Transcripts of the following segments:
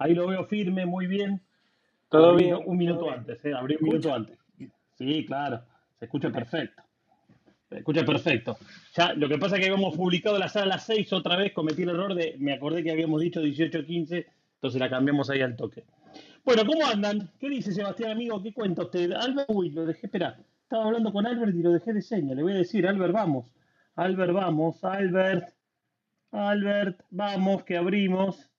Ahí lo veo firme, muy bien. Todo Abrí bien. un minuto bien. antes, ¿eh? Abrí un minuto antes. Sí, claro. Se escucha perfecto. Se escucha perfecto. Ya, lo que pasa es que habíamos publicado la sala a las 6 otra vez, cometí el error de, me acordé que habíamos dicho 18.15, entonces la cambiamos ahí al toque. Bueno, ¿cómo andan? ¿Qué dice Sebastián, amigo? ¿Qué cuenta usted? Albert, uy, lo dejé, espera. Estaba hablando con Albert y lo dejé de seña. Le voy a decir, Albert, vamos. Albert, vamos. Albert. Albert, vamos, que abrimos.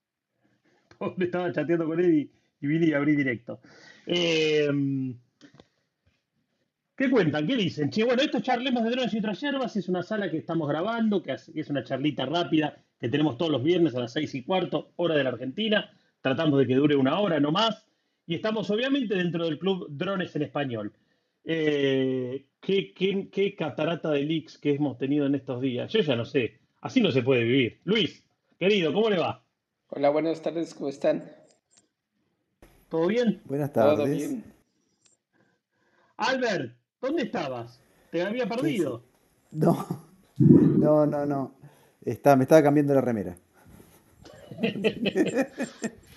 Estaba chateando con él y, y vine y abrí directo. Eh, ¿Qué cuentan? ¿Qué dicen? Bueno, esto es charlemos de drones y otras hierbas. Es una sala que estamos grabando, que es una charlita rápida que tenemos todos los viernes a las seis y cuarto, hora de la Argentina. Tratamos de que dure una hora, no más. Y estamos obviamente dentro del club Drones en Español. Eh, ¿qué, qué, qué catarata de leaks que hemos tenido en estos días? Yo ya no sé. Así no se puede vivir. Luis, querido, ¿cómo le va? Hola, buenas tardes, ¿cómo están? ¿Todo bien? Buenas ¿Todo tardes. bien? Albert, ¿dónde estabas? Te había perdido. No, no, no, no. Está, me estaba cambiando la remera.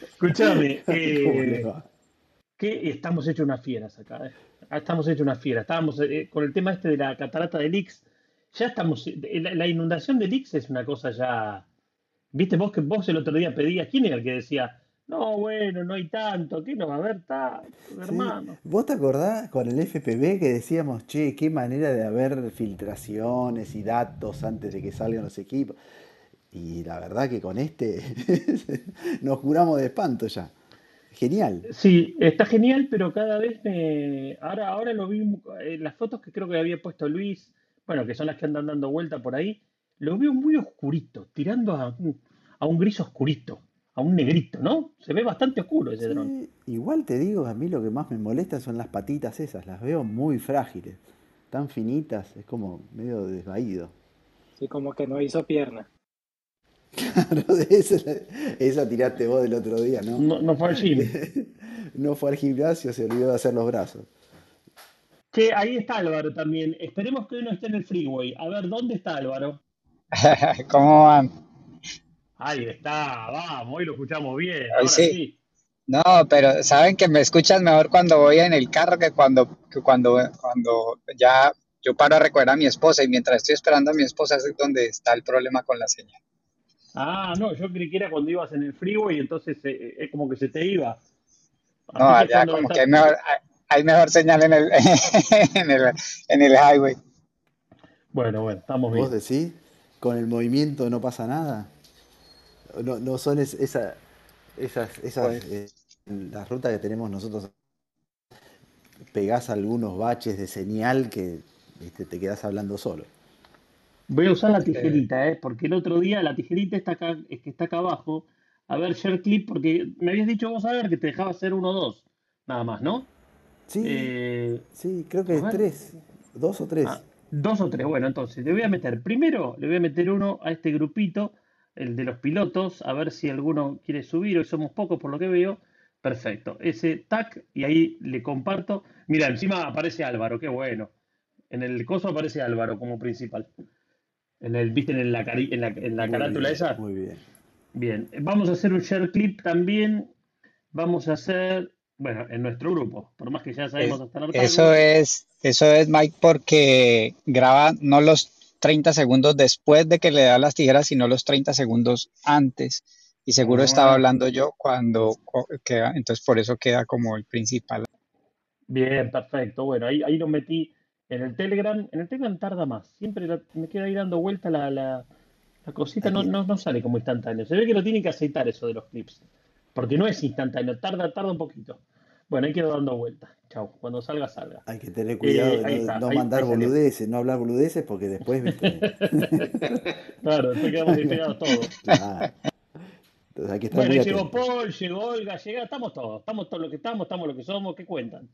Escuchame, ¿Cómo eh, que estamos hechos unas fieras acá. eh. Ah, Estamos hechos unas fieras. Estábamos eh, con el tema este de la catarata de Lix. Ya estamos. eh, La, la inundación de Lix es una cosa ya. Viste, vos que vos el otro día pedías. ¿Quién era el que decía? No, bueno, no hay tanto. ¿Qué no va a haber tanto, Sí. hermano? ¿Vos te acordás con el FPV que decíamos, che, qué manera de haber filtraciones y datos antes de que salgan los equipos? Y la verdad que con este nos curamos de espanto ya. Genial. Sí, está genial, pero cada vez me. Ahora, ahora lo vi. eh, las fotos que creo que había puesto Luis, bueno, que son las que andan dando vuelta por ahí, lo veo muy oscurito, tirando a un, a un gris oscurito, a un negrito, ¿no? Se ve bastante oscuro ese dron. Sí, igual te digo, a mí lo que más me molesta son las patitas esas, las veo muy frágiles, tan finitas, es como medio desvaído. Sí, como que no hizo pierna. Claro, de esa, esa tiraste vos del otro día, ¿no? No, no fue al gym. No fue al gimnasio, se olvidó de hacer los brazos. Che, ahí está Álvaro también. Esperemos que hoy no esté en el freeway. A ver, ¿dónde está Álvaro? ¿Cómo van? Ahí está, vamos, hoy lo escuchamos bien. Ahora sí. sí. No, pero saben que me escuchas mejor cuando voy en el carro que cuando, que cuando, cuando ya yo paro a recoger a mi esposa y mientras estoy esperando a mi esposa es donde está el problema con la señal. Ah, no, yo creí que era cuando ibas en el freeway, entonces eh, es como que se te iba. No, Así allá como que hay mejor, hay, hay mejor señal en el, en el, en el highway. Bueno, bueno, estamos ¿Vos bien. decís? ¿Con el movimiento no pasa nada? No, no son es- esa, esas, esas eh, las rutas que tenemos nosotros. Pegás algunos baches de señal que viste, te quedás hablando solo. Voy a usar la tijerita, ¿eh? Porque el otro día la tijerita está acá, es que está acá abajo. A ver, share clip, porque me habías dicho vos a ver que te dejaba hacer uno o dos. Nada más, ¿no? Sí, Eh, sí, creo que tres, dos o tres. ah, dos o tres. Bueno, entonces le voy a meter, primero le voy a meter uno a este grupito, el de los pilotos, a ver si alguno quiere subir. Hoy somos pocos por lo que veo. Perfecto. Ese tac, y ahí le comparto. Mira, encima aparece Álvaro, qué bueno. En el coso aparece Álvaro como principal. En el, ¿viste? En la, cari- en la, en la carátula bien, esa. Muy bien. Bien, vamos a hacer un share clip también. Vamos a hacer, bueno, en nuestro grupo, por más que ya sabemos hasta hartazgo. Eso es, eso es, Mike, porque graba no los 30 segundos después de que le da las tijeras, sino los 30 segundos antes. Y seguro estaba Ah. hablando yo cuando queda, entonces por eso queda como el principal. Bien, perfecto. Bueno, ahí, ahí lo metí en el Telegram. En el Telegram tarda más. Siempre la- me queda ahí dando vuelta la, la, la cosita. No, no, no sale como instantáneo. Se ve que lo tienen que aceitar eso de los clips. Porque no es instantáneo. Tarda, tarda un poquito. Bueno, ahí quedo dando vuelta. Chau. Cuando salga, salga. Hay que tener cuidado Eh, de no, está, no ahí- mandar ahí boludeces, no hablar boludeces, porque después, viste. Claro, después quedamos despegados todos. Claro. Entonces hay que estar Bueno, llegó. Paul, llegó Olga, llega, estamos todos, estamos todos lo que estamos, estamos lo que somos, ¿qué cuentan?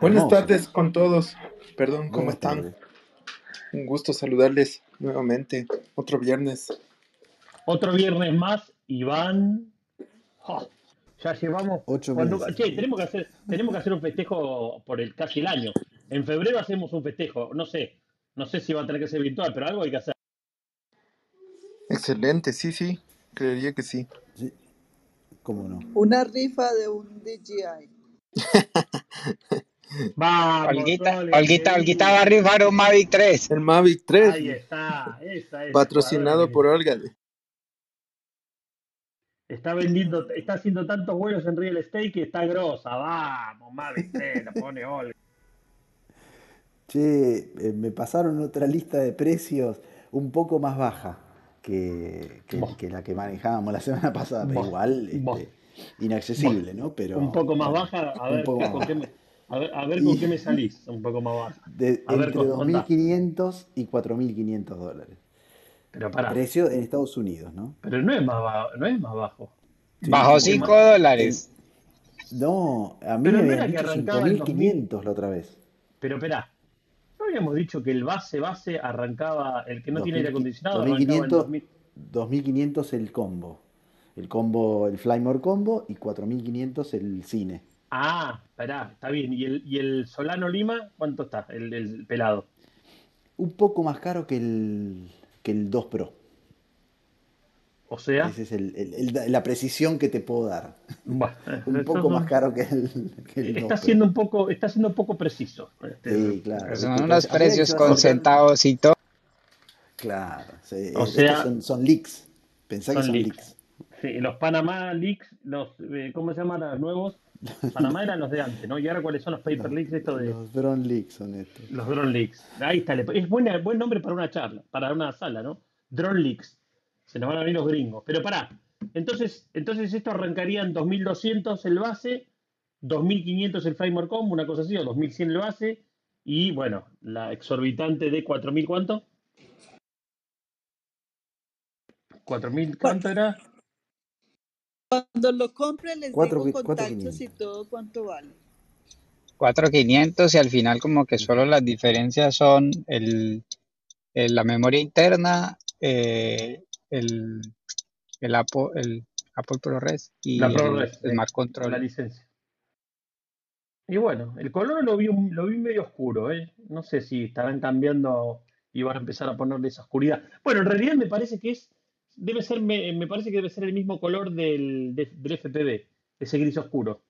Buenas tardes con todos. Perdón, ¿cómo están? tardes. Un gusto saludarles nuevamente. Otro viernes. Otro viernes más, Iván. ¡Ja! ya llevamos. Ocho cuando- meses. che, tenemos que hacer, tenemos que hacer un festejo por el casi el año. En febrero hacemos un festejo, no sé, no sé si va a tener que ser virtual, pero algo hay que hacer. Excelente, sí, sí, creería que sí. Sí, ¿Cómo no? Una rifa de un DJI. Vamos, Olguita, Olguita, va a rifar un Mavic 3. El Mavic 3, Ahí está, esa patrocinado por. Olga. Está vendiendo, está haciendo tantos vuelos en real estate que está grosa. Vamos, Mavic 3, la pone Olga. Che, eh, me pasaron otra lista de precios un poco más baja que, que- la que manejábamos la semana pasada, pero igual este, inaccesible, ¿no? Un Pero poco más baja, a un ver, poco ¿qué- más con qué me, a ver, a ver con Y qué me salís. Un poco más baja. de- A entre con- contá. 2.500 y 4.500 dólares. Pero pará, Precio en Estados Unidos, ¿no? pero no es más bajo, no es más bajo. Sí, no, 5 en- dólares. no, a mí Pero me no habían era que dicho arrancaba en 2000. 5.500 la otra vez. Pero esperá, ¿no habíamos dicho que el base base arrancaba, el que no tiene aire 2000 acondicionado arrancaba en 2.500 2000? 2.500 el combo. El combo, el Flymore combo y 4.500 el cine. Ah, esperá, está bien. ¿Y el, y el Solano Lima cuánto está? El, el pelado. Un poco más caro que el, que el 2 Pro. O sea, Esa es el- el- el- la precisión que te puedo dar. bueno, Un poco más caro que el, que el 2 está Pro. siendo un poco, está siendo un poco preciso. Este, Sí, claro. Son unos precios con centavos y todo. Claro, sí, O estos sea, son, son leaks. Pensá que son son leaks. leaks. Sí, los Panamá Leaks, los, eh, ¿cómo se llaman los nuevos? Panamá eran los de antes, ¿no? Y ahora cuáles son los Paper Leaks, esto de los drone leaks son estos. los Drone Leaks. Ahí está, es buena, buen nombre para una charla, para una sala, ¿no? Drone Leaks. Se nos van a venir los gringos. Pero pará, entonces, entonces esto arrancaría en 2200 el base, 2500 el Framework Combo, una cosa así, o 2100 el base, y bueno, la exorbitante de 4000, ¿cuánto? ¿4000 cuánto era? Cuando lo compre les Cuatro digo contactos y 500. todo cuánto vale. 4500 y al final como que solo las diferencias son el, el- la memoria interna, eh, el, el Apple, el Apple ProRes y La el ProRes, Smart la Control. licencia. Y bueno, el color lo vi, un- lo vi medio oscuro, ¿eh? No sé si estarán cambiando y van a empezar a ponerle esa oscuridad. Bueno, en realidad me parece que es, debe ser, me, me parece que debe ser el mismo color del, de- del FPV, ese gris oscuro,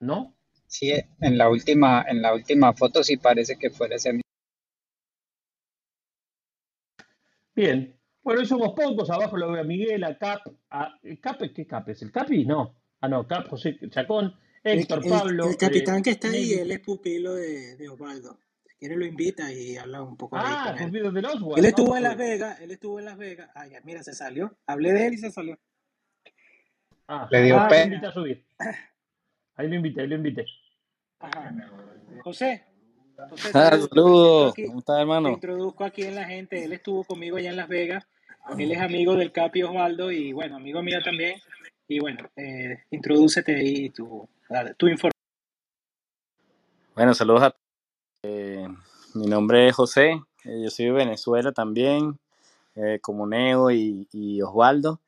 ¿no? Sí, en la última, en la última foto sí parece que fuera ese mismo. Bien. Bueno, hoy somos pocos, abajo lo veo a Miguel, a Cap, a ¿el Cap, ¿qué Cap es? ¿El Capi? No. Ah, no, Cap, José Chacón, El, Héctor, el- Pablo, el capitán eh, que está ahí, él es pupilo de, de Osvaldo. Quiere lo invita y habla un poco ahí Ah, con él. Pupilo del Él estuvo en Las pues. Vegas, él estuvo en Las Vegas. Ah, ya, mira, se salió. Hablé de él y se salió. Ah, Le dio ah, lo pena. invité a subir. Ahí lo invité, ahí lo invité. Ajá. José, José, Ah, te, te saludos, ¿cómo estás, te hermano? introduzco aquí en la gente. Él estuvo conmigo allá en Las Vegas. Él es amigo del Capi Osvaldo y bueno, amigo mío también. Y bueno, eh, introdúcete ahí tu, tu información. Bueno, saludos a eh, mi nombre es José, eh, yo soy de Venezuela también, eh, como Neo y, y Osvaldo.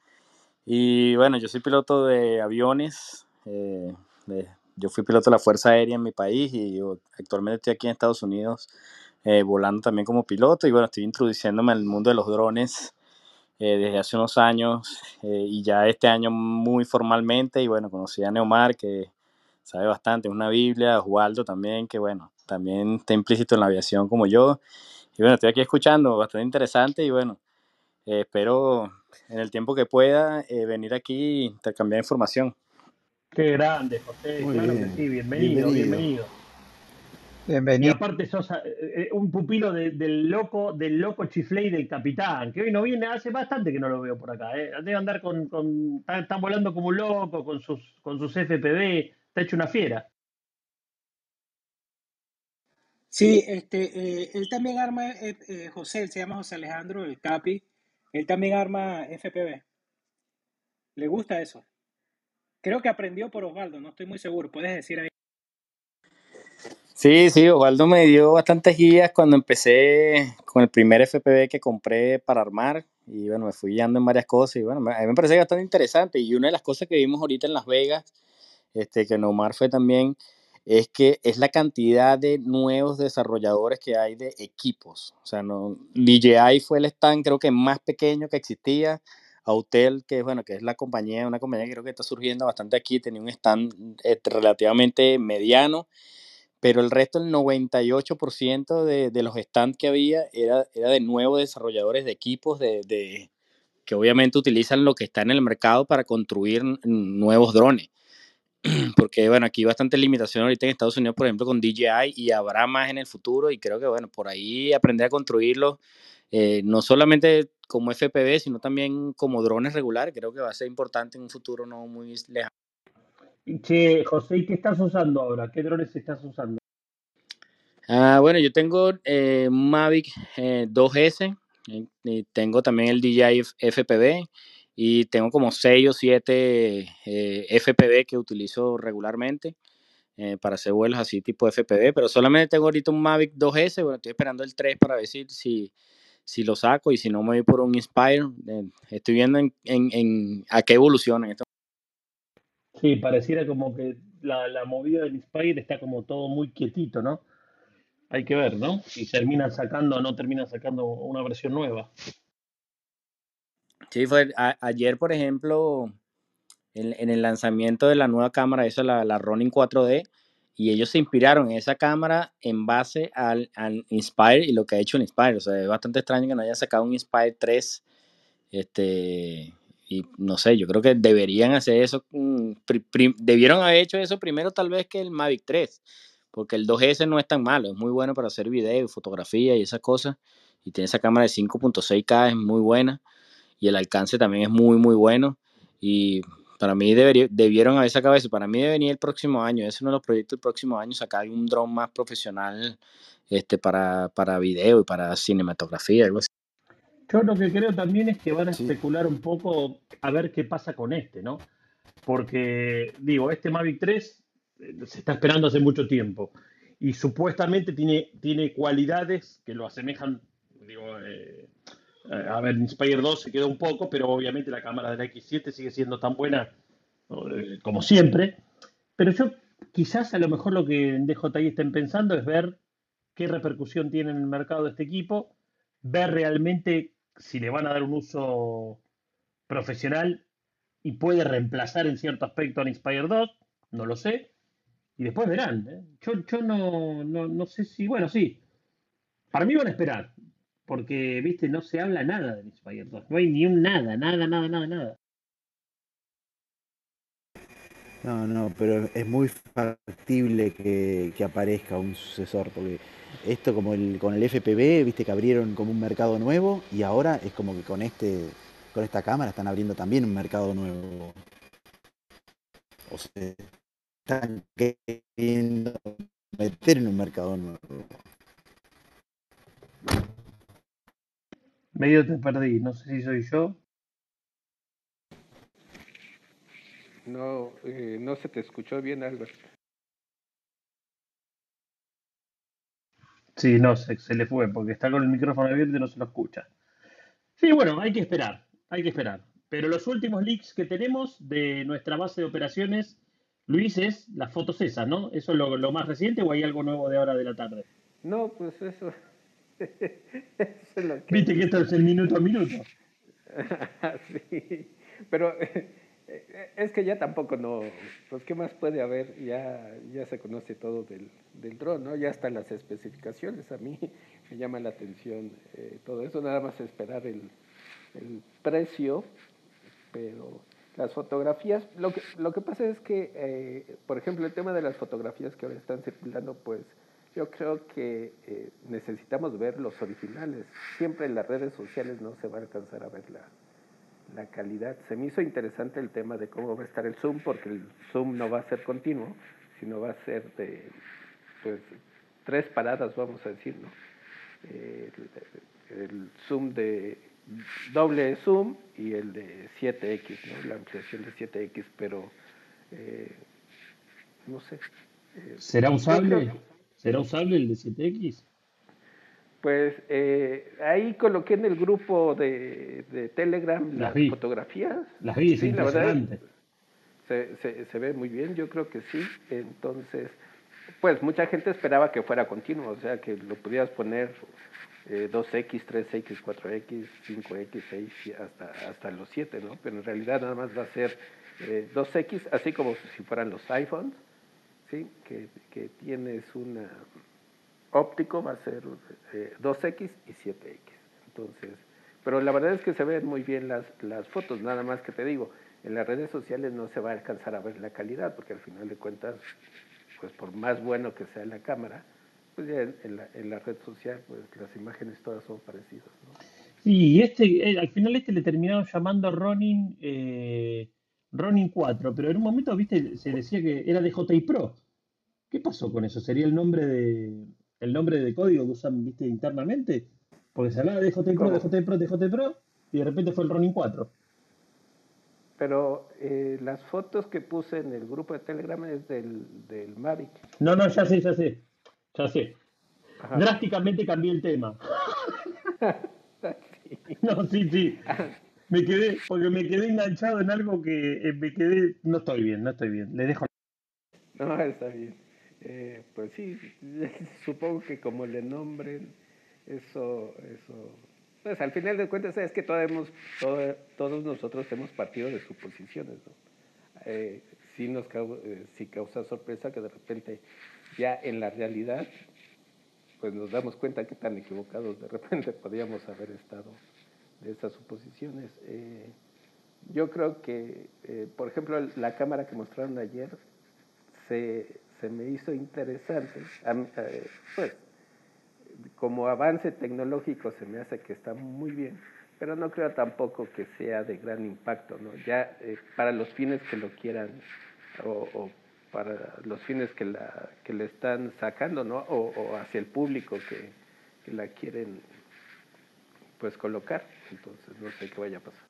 Y bueno, yo soy piloto de aviones, yo fui piloto de la Fuerza Aérea en mi país y yo actualmente estoy aquí en Estados Unidos volando también como piloto y bueno, estoy introduciéndome al mundo de los drones desde hace unos años y ya este año muy formalmente y bueno, conocí a Neomar que sabe bastante, es una Biblia, Osvaldo también, que bueno, también está implícito en la aviación como yo. Y bueno, estoy aquí escuchando, bastante interesante y bueno, eh, espero en el tiempo que pueda eh, venir aquí e intercambiar información. Qué grande, José. Muy claro que bien. sí, bienvenido, Bienvenido. bienvenido. Y Bienvenido. aparte sos eh, eh, un pupilo de- del loco, del loco chifley del capitán, que hoy no viene, hace bastante que no lo veo por acá, ¿eh? Debe andar con, con está, está volando como un loco con sus, con sus FPV, está hecho una fiera. Sí, este, eh, él también arma, eh, eh, José, él se llama José Alejandro, el Capi, él también arma FPV. Le gusta eso. Creo que aprendió por Osvaldo, no estoy muy seguro, puedes decir ahí. Sí, sí, Osvaldo me dio bastantes guías cuando empecé con el primer FPV que compré para armar y bueno, me fui guiando en varias cosas y bueno, me- a mí me parece bastante interesante y una de las cosas que vimos ahorita en Las Vegas, este, que Nomar fue también, es que es la cantidad de nuevos desarrolladores que hay de equipos. O sea, no, DJI fue el stand creo que más pequeño que existía. Autel, que bueno, que es la compañía, una compañía que creo que está surgiendo bastante aquí, tenía un stand eh, relativamente mediano, pero el resto, el 98% de, de los stands que había era, era de nuevos desarrolladores de equipos de, de, que obviamente utilizan lo que está en el mercado para construir nuevos drones. Porque, bueno, aquí hay bastante limitación ahorita en Estados Unidos, por ejemplo, con DJI y habrá más en el futuro y creo que, bueno, por ahí aprender a construirlo, eh, no solamente como FPV, sino también como drones regulares, creo que va a ser importante en un futuro no muy lejano. Che, José, ¿qué estás usando ahora? ¿Qué drones estás usando? Ah, bueno, yo tengo eh, Mavic eh, 2S, y, y tengo también el DJI FPV y tengo como 6 o 7 eh, FPV que utilizo regularmente eh, para hacer vuelos así tipo FPV, pero solamente tengo ahorita un Mavic 2S, bueno, estoy esperando el 3 para ver si, si, lo saco y si no me voy por un Inspire, eh, estoy viendo en, en, en a qué evoluciona esto. Sí, pareciera como que la, la movida del Inspire está como todo muy quietito, ¿no? Hay que ver, ¿no? Si terminan sacando o no terminan sacando una versión nueva. Sí, fue ayer, por ejemplo, en, el lanzamiento de la nueva cámara, esa la, la Ronin 4D, y ellos se inspiraron en esa cámara en base al, Inspire y lo que ha hecho el Inspire. O sea, es bastante extraño que no haya sacado un Inspire 3. Este, y no sé, yo creo que deberían hacer eso. mm, debieron haber hecho eso primero, tal vez, que el Mavic 3, porque el 2S no es tan malo, es muy bueno para hacer video, fotografía y esas cosas. Y tiene esa cámara de 5.6K, es muy buena y el alcance también es muy, muy bueno. Y para mí debería, debieron haber sacado eso. Para mí debe venir el próximo año. Es uno de los proyectos del próximo año, sacar un dron más profesional este, para, para video y para cinematografía, algo así. Yo lo que creo también es que van a Sí. especular un poco a ver qué pasa con este, ¿no? Porque, digo, este Mavic 3 eh, se está esperando hace mucho tiempo y supuestamente tiene, tiene cualidades que lo asemejan, digo, eh, a ver, Inspire 2 se quedó un poco, pero obviamente la cámara de la X7 sigue siendo tan buena eh, como siempre. Pero yo quizás a lo mejor lo que en DJI estén pensando es ver qué repercusión tiene en el mercado este equipo, ver realmente si le van a dar un uso profesional y puede reemplazar en cierto aspecto al Inspire 2, no lo sé, y después verán. ¿eh? Yo, yo no, no, no sé si, bueno, sí, para mí van a esperar, porque, viste, no se habla nada del Inspire 2, no hay ni un nada, nada, nada, nada, nada. No, no, pero es muy factible que, que aparezca un sucesor, porque esto como el, con el FPV, viste que abrieron como un mercado nuevo y ahora es como que con este, con esta cámara están abriendo también un mercado nuevo. O sea, están queriendo meter en un mercado nuevo. Medio te perdí, no sé si soy yo. No, eh, no se te escuchó bien, Albert. Sí, no, se, se le fue, porque está con el micrófono abierto y no se lo escucha. Sí, bueno, hay que esperar, hay que esperar. Pero los últimos leaks que tenemos de nuestra base de operaciones, Luis, es las fotos esas, ¿no? ¿Eso es lo, lo más reciente o hay algo nuevo de ahora de la tarde? No, pues eso, eso es lo que... Viste que esto es el minuto a minuto. sí, pero eh, es que ya tampoco no, pues qué más puede haber, ya, ya se conoce todo del, del dron, ¿no? Ya están las especificaciones, a mí me llama la atención eh, todo eso, nada más esperar el, el precio, pero las fotografías, lo que, lo que pasa es que, eh, por ejemplo, el tema de las fotografías que ahora están circulando, pues yo creo que eh, necesitamos ver los originales. Siempre en las redes sociales no se va a alcanzar a ver la, la calidad. Se me hizo interesante el tema de cómo va a estar el zoom, porque el zoom no va a ser continuo, sino va a ser de pues, tres paradas, vamos a decir, ¿no? Eh, el, el zoom de doble zoom y el de 7X, ¿no? la ampliación de 7X, pero eh, no sé. eh, ¿Será usable? ¿Será usable el de 7X? Pues eh, ahí coloqué en el grupo de, de Telegram Las las vi, fotografías. las vi, Sí, la verdad se, se, se ve muy bien, yo creo que sí. Entonces, pues mucha gente esperaba que fuera continuo, o sea, que lo pudieras poner eh, 2X, 3X, 4X, 5X, 6, y hasta, hasta los 7, ¿no? Pero en realidad nada más va a ser eh, 2X, así como si fueran los iPhones, ¿sí? Que, que tienes una óptico, va a ser eh, 2X y 7X. Entonces, pero la verdad es que se ven muy bien las, las fotos, nada más que te digo, en las redes sociales no se va a alcanzar a ver la calidad, porque al final de cuentas, pues por más bueno que sea la cámara, pues ya en, en la, en la red social, pues las imágenes todas son parecidas, ¿no? Sí, y este, eh, al final este le terminaron llamando Ronin, eh, Ronin 4, pero en un momento, viste, se decía que era DJI Pro. ¿Qué pasó con eso? ¿Sería el nombre de, el nombre de código que usan, viste, internamente? Porque se hablaba de DJI Pro. DJI Pro, DJI Pro, y de repente fue el Ronin 4. Pero eh, las fotos que puse en el grupo de Telegram es del, del Mavic. No, no, ya sé, ya sé, ya sé. Ajá. Drásticamente cambié el tema. Sí. No, sí, sí. Me quedé, porque me quedé enganchado en algo que eh, me quedé, no estoy bien, no estoy bien. Le dejo. No, está bien. Eh, pues sí, supongo que como le nombren, eso, eso, pues al final de cuentas es que todos, hemos, todo- todos nosotros hemos partido de suposiciones, ¿no? Eh, sí nos eh, sí causa sorpresa que de repente ya en la realidad, pues nos damos cuenta que tan equivocados de repente podíamos haber estado de esas suposiciones. Eh, yo creo que, eh, por ejemplo, la cámara que mostraron ayer se, se me hizo interesante. Eh, pues, como avance tecnológico se me hace que está muy bien, pero no creo tampoco que sea de gran impacto, ¿no? Ya para los fines que lo quieran o, o para los fines que, la, que le están sacando, ¿no? O, o hacia el público que, que la quieren pues colocar. Entonces no sé qué vaya a pasar.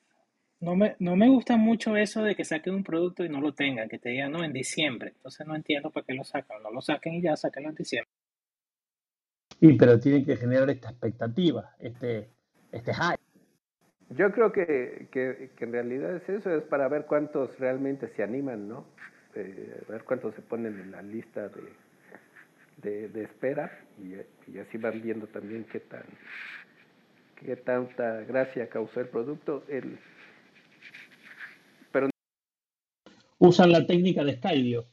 No me, no me gusta mucho eso de que saquen un producto y no lo tengan, que te digan, no, en diciembre. Entonces no entiendo para qué lo sacan. No lo saquen y ya, sáquenlo en diciembre. Sí, pero tienen que generar esta expectativa, este, este hype. Yo creo que, que, que en realidad es eso, es para ver cuántos realmente se animan, ¿no? Eh, ver cuántos se ponen en la lista de, de, de espera y, y así van viendo también qué tan qué tanta gracia causó el producto. El, pero Usan la técnica de Skydio.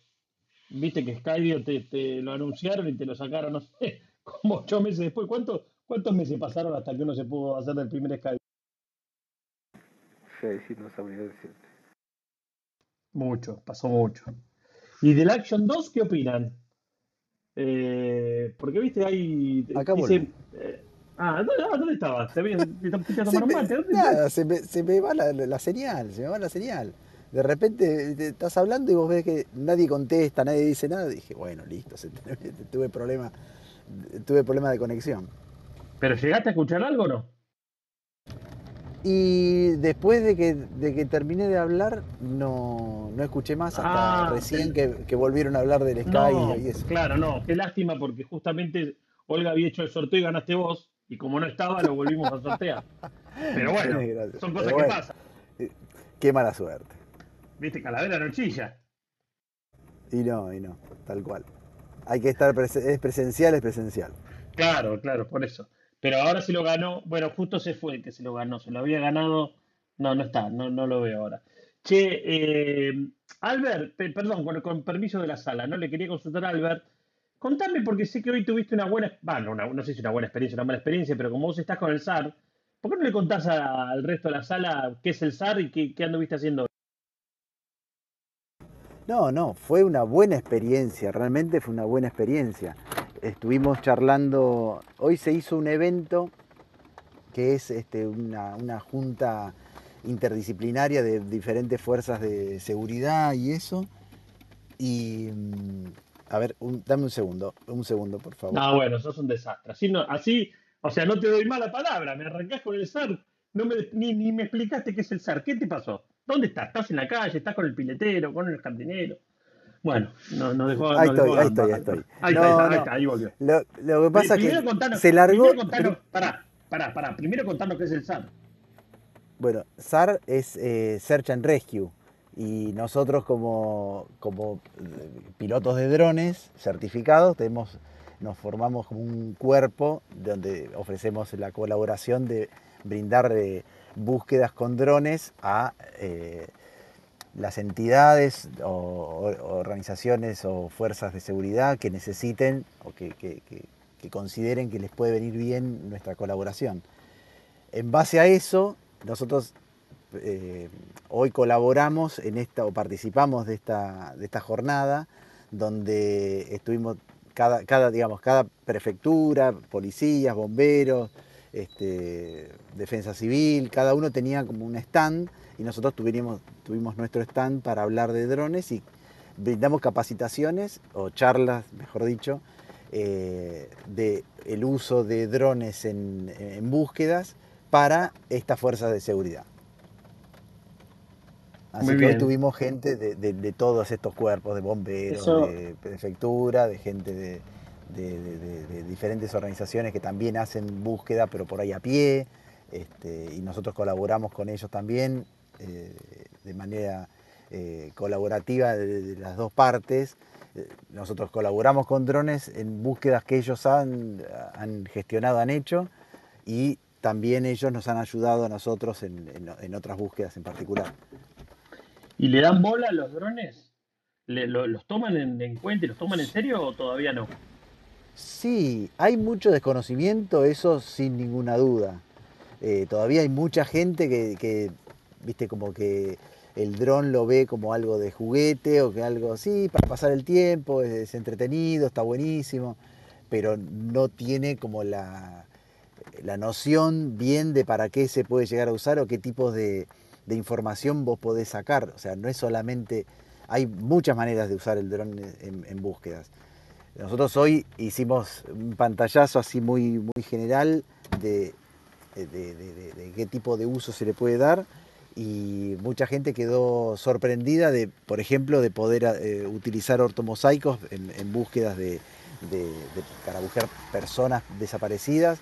Viste que Skydio te, te lo anunciaron y te lo sacaron, no sé, como ocho meses después. ¿Cuántos, ¿Cuántos meses pasaron hasta que uno se pudo hacer del primer Skydio? sí, sí, no sabría decirte. Mucho, pasó mucho. ¿Y del Action 2 qué opinan? Eh, porque viste, hay. Acá dice, eh, ah, ¿dónde, ¿dónde estabas? ¿Te Se me, mate? ¿Dónde estabas? nada, se me, se me va la, la señal, se me va la señal. De repente te- estás hablando y vos ves que nadie contesta, nadie dice nada. Dije, bueno, listo, se- tuve problema, tuve problema de conexión. ¿Pero llegaste a escuchar algo o no? Y después de que, de que terminé de hablar, no, no escuché más hasta Ah, recién que, que volvieron a hablar del Sky No, y eso. claro, no. Qué lástima porque justamente Olga había hecho el sorteo y ganaste vos. Y como no estaba, lo volvimos a sortear. Pero bueno, son cosas que pasan. Qué mala suerte. Viste, Calavera no chilla. Y no, y no, tal cual. Hay que estar, prese- es presencial, es presencial. Claro, claro, por eso. Pero ahora sí lo ganó. Bueno, justo se fue el que se lo ganó. Se lo había ganado. No, no está, no, no lo veo ahora. Che, eh, Albert, pe- perdón, con, con permiso de la sala, ¿no? Le quería consultar a Albert. Contame, porque sé que hoy tuviste una buena, bueno, no sé si una buena experiencia, una mala experiencia, pero como vos estás con el SAR, ¿por qué no le contás al resto de la sala qué es el SAR y qué, anduviste haciendo hoy? No, no, fue una buena experiencia, realmente fue una buena experiencia. Estuvimos charlando, hoy se hizo un evento que es este, una, una junta interdisciplinaria de diferentes fuerzas de seguridad y eso. Y, mm, a ver, un- dame un segundo, un segundo, por favor. No, bueno, sos un desastre. Así, no, así, o sea, no te doy mala palabra, me arrancás con el SAR, no me, ni, ni me explicaste qué es el SAR. ¿Qué te pasó? ¿Dónde estás? ¿Estás en la calle? ¿Estás con el piletero? ¿Con el jardinero? Bueno, no, no dejó. Ahí no estoy, dejó ahí estoy, ahí estoy. Ahí No, está, ahí está, ahí volvió. Lo, lo que pasa es que contanos, se largó. primero contanos, pará, pará, pará, primero contanos qué es el SAR. Bueno, SAR es eh, Search and Rescue Y nosotros como, como eh, pilotos de drones certificados tenemos, nos formamos como un cuerpo donde ofrecemos la colaboración de brindar eh, búsquedas con drones a eh, las entidades o, organizaciones o fuerzas de seguridad que necesiten o que- que- que consideren que les puede venir bien nuestra colaboración. En base a eso, nosotros eh, hoy colaboramos en esta o participamos de esta, de esta jornada donde estuvimos cada, cada, digamos, cada prefectura, policías, bomberos, este, defensa civil, cada uno tenía como un stand y nosotros tuvimos, tuvimos nuestro stand para hablar de drones y brindamos capacitaciones o charlas, mejor dicho, eh, de el uso de drones en búsquedas para estas fuerzas de seguridad. Así Muy que hoy tuvimos gente de, de- de todos estos cuerpos, de bomberos, Eso- de prefectura, de gente de, de- de- de- de diferentes organizaciones que también hacen búsqueda, pero por ahí a pie, este, y nosotros colaboramos con ellos también eh, de manera eh, colaborativa de, de las dos partes. Eh, Nosotros colaboramos con drones en búsquedas que ellos han, han gestionado, han hecho, y también ellos nos han ayudado a nosotros en- en- en otras búsquedas en particular. ¿Y le dan bola a los drones? ¿Le- lo- ¿Los toman en, en cuenta y los toman en serio o todavía no? Sí, hay mucho desconocimiento, eso sin ninguna duda. Eh, todavía hay mucha gente que, que, viste, como que el dron lo ve como algo de juguete o que algo así, para pasar el tiempo, es, es entretenido, está buenísimo, pero no tiene como la, la noción bien de para qué se puede llegar a usar o qué tipos de, de información vos podés sacar. O sea, no es solamente, hay muchas maneras de usar el dron en, búsquedas. Nosotros hoy hicimos un pantallazo así muy, muy general de, de- qué tipo de uso se le puede dar y mucha gente quedó sorprendida de, por ejemplo, de poder eh, utilizar ortomosaicos en, en búsquedas de, para buscar personas desaparecidas,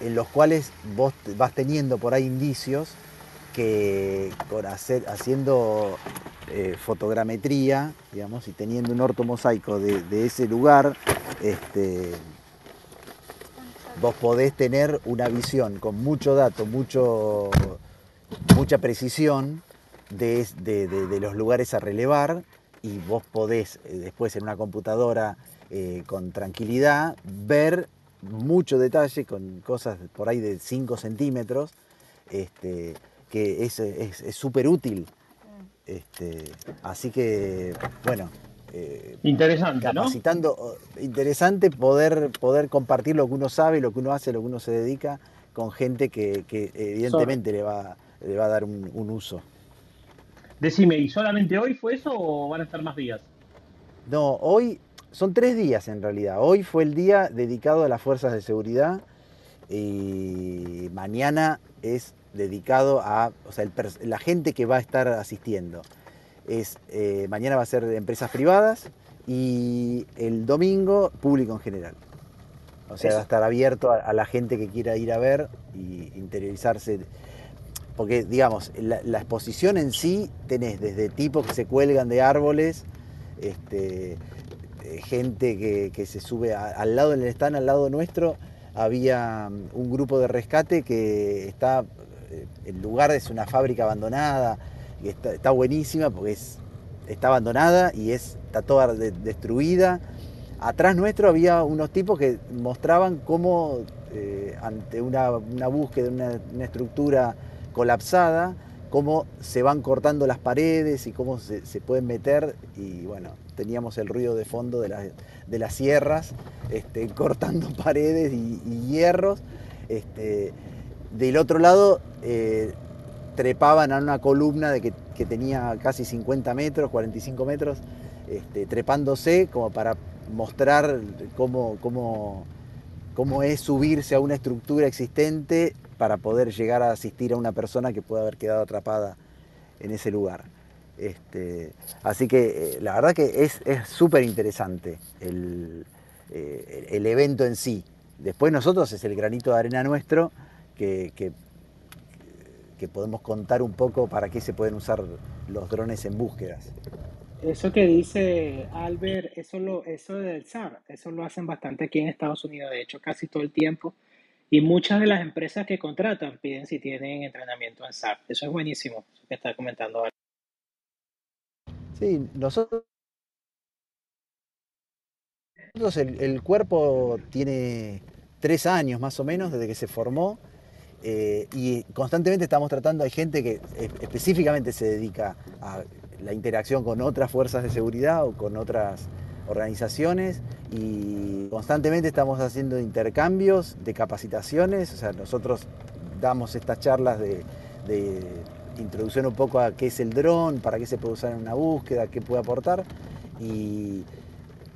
en los cuales vos vas teniendo por ahí indicios que con haciendo eh, fotogrametría, digamos, y teniendo un ortomosaico de, de ese lugar, este, vos podés tener una visión con mucho dato, mucho, mucha precisión de los lugares a relevar y vos podés eh, después en una computadora eh, con tranquilidad ver mucho detalle con cosas por ahí de 5 centímetros, este, que es es- es súper útil. Este, así que, bueno, eh, Interesante, ¿no? capacitando, interesante poder, poder compartir lo que uno sabe, lo que uno hace, lo que uno se dedica con gente que, que evidentemente le va, le va a dar un, un uso. Decime, ¿y solamente hoy fue eso o van a estar más días? No, hoy son tres días en realidad. Hoy fue el día dedicado a las fuerzas de seguridad y mañana es dedicado a, o sea, el la gente que va a estar asistiendo. Es, eh, mañana va a ser de empresas privadas y el domingo público en general. O sea, va a estar abierto a, a la gente que quiera ir a ver y interiorizarse. Porque, digamos, la, la exposición en sí tenés desde tipos que se cuelgan de árboles, este, eh, gente que, que se sube a- al lado del stand, al lado nuestro, había mm, un grupo de rescate que está, el lugar es una fábrica abandonada, y está, buenísima porque es, está abandonada y es, está toda de- destruida. Atrás nuestro había unos tipos que mostraban cómo eh, ante una, búsqueda, una, una estructura colapsada, cómo se van cortando las paredes y cómo se, se pueden meter. Y bueno, teníamos el ruido de fondo de, las- de las sierras, este, cortando paredes y, y hierros. Este, del otro lado, eh, trepaban a una columna de que, tenía casi 50 metros, 45 metros, este, trepándose como para mostrar cómo, cómo, cómo es subirse a una estructura existente para poder llegar a asistir a una persona que pueda haber quedado atrapada en ese lugar. Este, así que eh, la verdad que es es súper interesante el, eh, el evento en sí. Después nosotros es el granito de arena nuestro que, que- que podemos contar un poco para qué se pueden usar los drones en búsquedas. Eso que dice Albert, eso lo, eso del SAR, eso lo hacen bastante aquí en Estados Unidos, de hecho casi todo el tiempo. Y muchas de las empresas que contratan piden si tienen entrenamiento en SAR. Eso es buenísimo, eso que está comentando Albert. Sí, nosotros el, el cuerpo tiene tres años más o menos desde que se formó eh, y constantemente estamos tratando, hay gente que específicamente se dedica a la interacción con otras fuerzas de seguridad o con otras organizaciones y constantemente estamos haciendo intercambios de capacitaciones, o sea, nosotros damos estas charlas de, de introducción un poco a qué es el dron, para qué se puede usar en una búsqueda, qué puede aportar y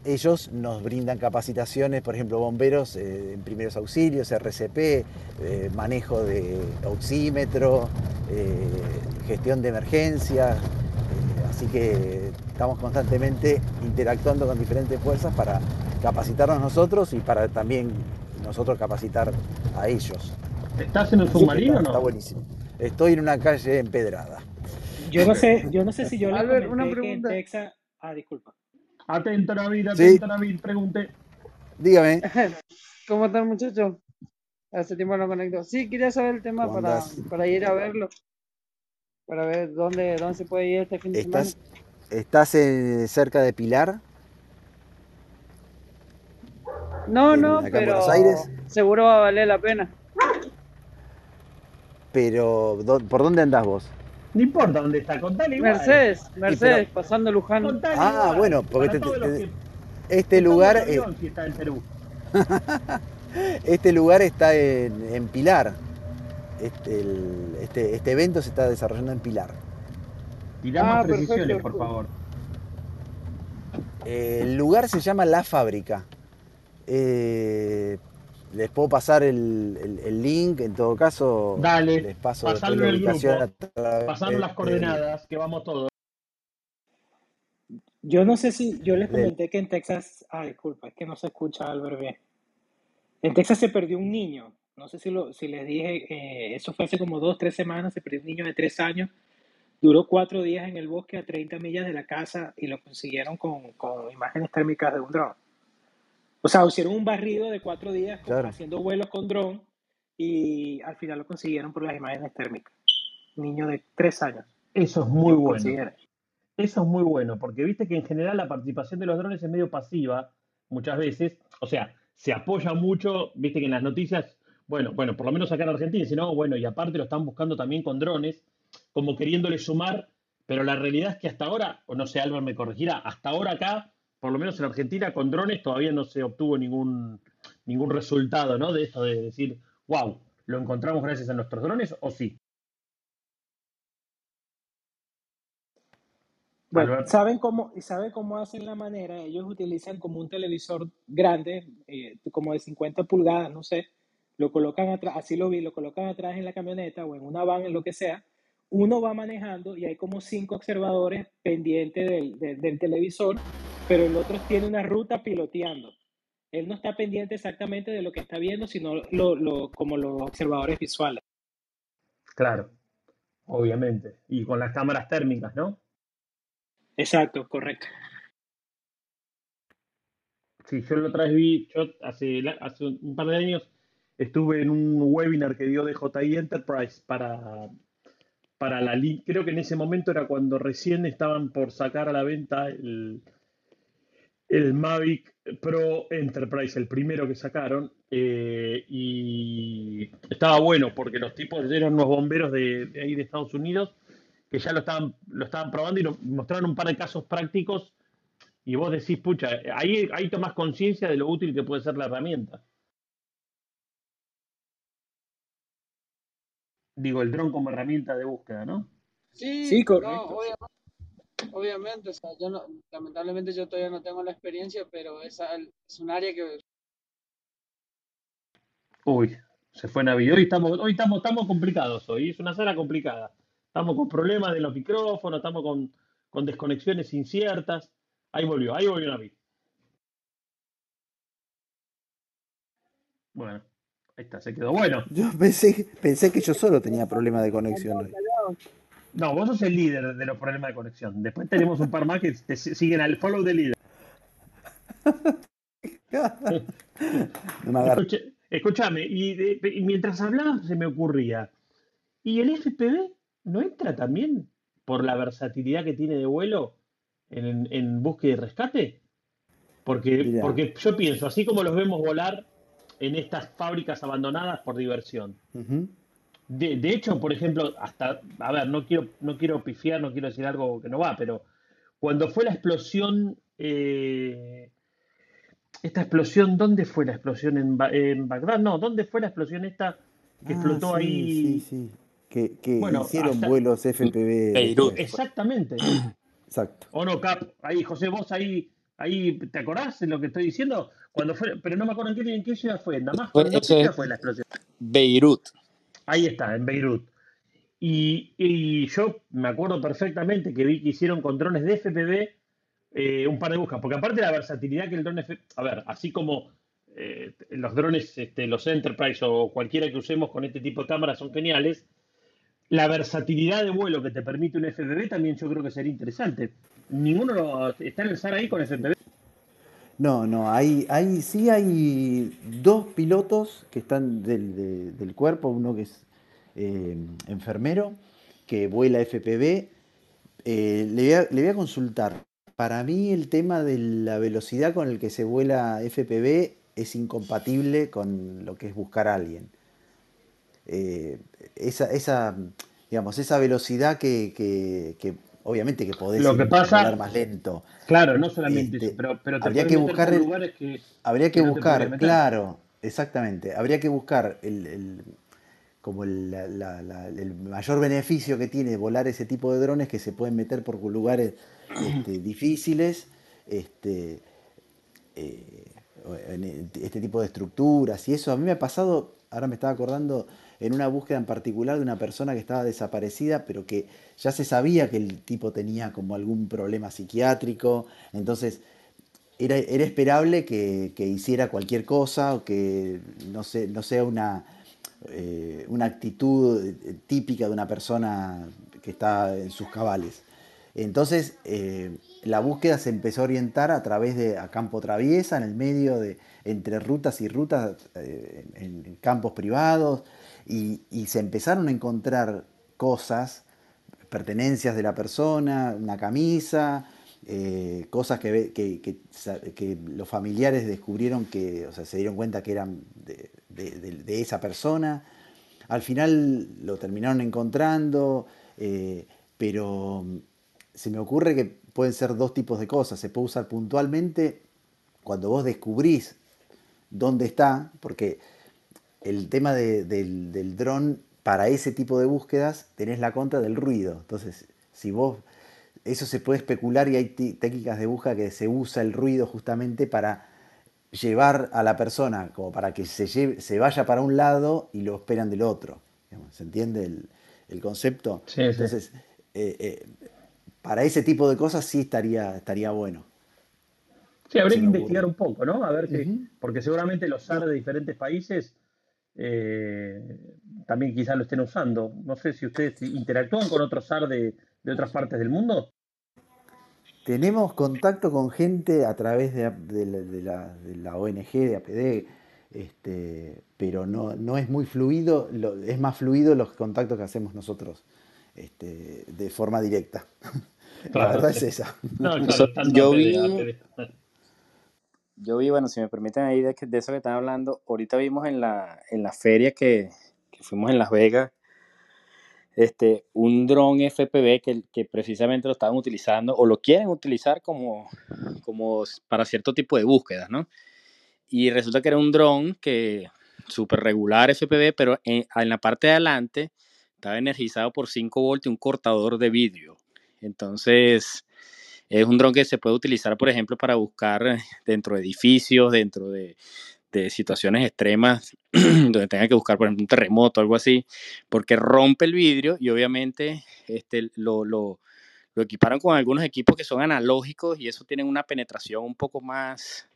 ellos nos brindan capacitaciones, por ejemplo, bomberos eh, en primeros auxilios, RCP, eh, manejo de oxímetro, eh, gestión de emergencias. eh, así que estamos constantemente interactuando con diferentes fuerzas para capacitarnos nosotros y para también nosotros capacitar a ellos. ¿Estás en el que submarino está, o está no? buenísimo. Estoy en una calle empedrada. Yo no sé, yo no sé si yo Albert, una que en pregunta. Texas, ah, disculpa. Atento, David, Sí, atento, David, pregunte. dígame, ¿Cómo están, muchachos? Hace tiempo no conecto. Sí, quería saber el tema ¿cómo para, para ir a verlo, para ver dónde, dónde se puede ir este fin de semana. ¿Estás, estás eh, cerca de Pilar, No, en, no, acá en Buenos pero Aires? seguro va a valer la pena. Pero, ¿dó- ¿por dónde andás vos? No importa dónde está, contale igual. Mercedes, pero, Mercedes, pasando Luján. Contale ah, igual. bueno, porque este estamos lugar, en avión si está en Perú. este lugar está en, en Pilar. Este, el- este, este evento se está desarrollando en Pilar. Tirá más Ah, precisiones, perfecto. por favor. Eh, El lugar se llama La Fábrica. Eh, les puedo pasar el, el- el link, en todo caso Dale, les paso la el ubicación grupo. Pasaron las del- coordenadas, que vamos todos. Yo no sé si yo les comenté que en Texas, ah, disculpa, es que no se escucha Albert bien. En Texas se perdió un niño. No sé si, lo, si les dije, eh, eso fue hace como dos, tres semanas, se perdió un niño de tres años. Duró cuatro días en el bosque a 30 millas de la casa y lo consiguieron con, con imágenes térmicas de un dron. O sea, hicieron un barrido de cuatro días con- Claro. haciendo vuelos con dron y al final lo consiguieron por las imágenes térmicas. Niño de tres años. Eso es muy bueno. Eso es muy bueno, porque viste que en general la participación de los drones es medio pasiva muchas veces. O sea, se apoya mucho, viste que en las noticias, bueno, bueno, por lo menos acá en Argentina, sino bueno, y aparte lo están buscando también con drones, como queriéndole sumar, pero la realidad es que hasta ahora, o no sé, Álvaro me corregirá, hasta ahora acá, por lo menos en Argentina, con drones todavía no se obtuvo ningún, ningún resultado, ¿no? De esto de decir, wow, lo encontramos gracias a nuestros drones, o sí. Bueno. ¿saben cómo, saben cómo hacen la manera? Ellos utilizan como un televisor grande, eh, como de 50 pulgadas, no sé, lo colocan atrás, así lo vi, lo colocan atrás en la camioneta o en una van, en lo que sea. Uno va manejando y hay como cinco observadores pendientes del, del- del televisor, pero el otro tiene una ruta piloteando. Él no está pendiente exactamente de lo que está viendo, sino lo, lo- como los observadores visuales. Claro, obviamente. Y con las cámaras térmicas, ¿no? Exacto, correcto. Sí, yo la otra vez vi, yo hace, hace un par de años estuve en un webinar que dio DJI Enterprise para, para la creo que en ese momento era cuando recién estaban por sacar a la venta el, el Mavic Pro Enterprise, el primero que sacaron, eh, y estaba bueno porque los tipos eran unos bomberos de, de ahí de Estados Unidos que ya lo estaban, lo estaban probando y nos mostraron un par de casos prácticos y vos decís, pucha, ahí, ahí tomás conciencia de lo útil que puede ser la herramienta. Digo, el dron como herramienta de búsqueda, ¿no? Sí, Sí, no, correcto. obviamente, obviamente, o sea, yo no, lamentablemente yo todavía no tengo la experiencia, pero es, es un área que Uy, se fue Navi. Hoy estamos, hoy estamos, estamos complicados hoy. Es una sala complicada. Estamos con problemas de los micrófonos, estamos con, con desconexiones inciertas. Ahí volvió, ahí volvió Navi. Bueno, Ahí está, se quedó. Bueno, Yo pensé, pensé que yo solo tenía problemas de conexión hoy. No, vos sos el líder de los problemas de conexión. Después tenemos un par más que te si- siguen al follow de líder. No escúchame, y, de- y mientras hablabas se me ocurría, ¿y el FPV no entra también por la versatilidad que tiene de vuelo en, en búsqueda y rescate? Porque, Mirá. porque yo pienso, así como los vemos volar en estas fábricas abandonadas por diversión. De, de hecho, por ejemplo, hasta, a ver, no quiero, no quiero pifiar, no quiero decir algo que no va, pero cuando fue la explosión, eh, esta explosión, ¿dónde fue la explosión? ¿En, Ba- en Bagdad? No, ¿dónde fue la explosión esta que Ah, explotó sí, ahí? sí, sí. Que, que Bueno, hicieron hasta- vuelos FPV Beirut. Exactamente. Exacto. ¿O no, Cap? Ahí, José, vos ahí, ahí, ¿te acordás de lo que estoy diciendo? Cuando fue, pero no me acuerdo en qué, en qué ciudad fue, en Damasco, ¿no? ¿Qué ciudad fue la explosión? Beirut. Ahí está, en Beirut. Y, yo me acuerdo perfectamente que vi que hicieron con drones de FPV eh, un par de buscas, porque aparte de la versatilidad que el drone a ver, así como eh, los drones, este, los Enterprise o cualquiera que usemos con este tipo de cámaras son geniales, la versatilidad de vuelo que te permite un FPV también yo creo que sería interesante. Ninguno está en el SAR ahí con FPV. No, no, hay, hay, sí hay dos pilotos que están del, de- del cuerpo, uno que es eh, enfermero, que vuela FPV. Eh, le voy a, consultar. Para mí el tema de la velocidad con el que se vuela FPV es incompatible con lo que es buscar a alguien. Eh, esa, esa, digamos, esa velocidad que obviamente que podés Lo que ir- pasa- volar más lento. Claro, no solamente Este, eso, pero, pero te habría que buscar lugares que, Habría que buscar, claro, exactamente. Habría que buscar el, el- como el, la- la- la- el mayor beneficio que tiene volar ese tipo de drones que se pueden meter por lugares este, difíciles, este, eh, en este tipo de estructuras y eso. A mí me ha pasado, ahora me estaba acordando, en una búsqueda en particular de una persona que estaba desaparecida, pero que ya se sabía que el tipo tenía como algún problema psiquiátrico, entonces era, era esperable que, hiciera cualquier cosa o que no, sea una, eh, una actitud eh, típica de una persona que está en sus cabales. Entonces, eh, la búsqueda se empezó a orientar a través de campo traviesa, en el medio de entre rutas y rutas, en campos privados, y, se empezaron a encontrar cosas, pertenencias de la persona, una camisa, eh, cosas que, que, los familiares descubrieron que, o sea, se dieron cuenta que eran de, esa persona. Al final lo terminaron encontrando, eh, pero se me ocurre que pueden ser dos tipos de cosas. Se puede usar puntualmente cuando vos descubrís dónde está, porque el tema de- del, del dron para ese tipo de búsquedas tenés la contra del ruido. Entonces, si vos, eso se puede especular y hay técnicas de búsqueda que se usa el ruido justamente para llevar a la persona, como para que se, lleve- se vaya para un lado y lo esperan del otro. ¿Se entiende el, el concepto? Sí, sí. Entonces, eh, eh, para ese tipo de cosas sí estaría, estaría bueno. Sí, habría que investigar ocurre. un poco, ¿no? A ver Ujú. porque seguramente los SAR de diferentes países eh, también quizás lo estén usando. No sé si ustedes interactúan con otros SAR de, de otras partes del mundo. Tenemos contacto con gente a través de, de la, de la- de la ONG, de APD, este, pero no, no es muy fluido, lo- es más fluido los contactos que hacemos nosotros este, de forma directa. La verdad sí. es esa. No, claro, yo APD, vi, APD. Yo vi, bueno, si me permiten ahí de, de eso que están hablando, ahorita vimos en la, en la feria que, que fuimos en Las Vegas, este, un dron FPV que, que precisamente lo estaban utilizando o lo quieren utilizar como, como para cierto tipo de búsquedas, ¿no? Y resulta que era un dron que súper regular FPV, pero en, en la parte de adelante estaba energizado por 5 voltios y un cortador de vidrio. Entonces, es un dron que se puede utilizar, por ejemplo, para buscar eh, dentro de edificios, dentro de, situaciones extremas, donde tenga que buscar, por ejemplo, un terremoto o algo así, porque rompe el vidrio y obviamente este, lo, equiparon con algunos equipos que son analógicos y eso tiene una penetración un poco más,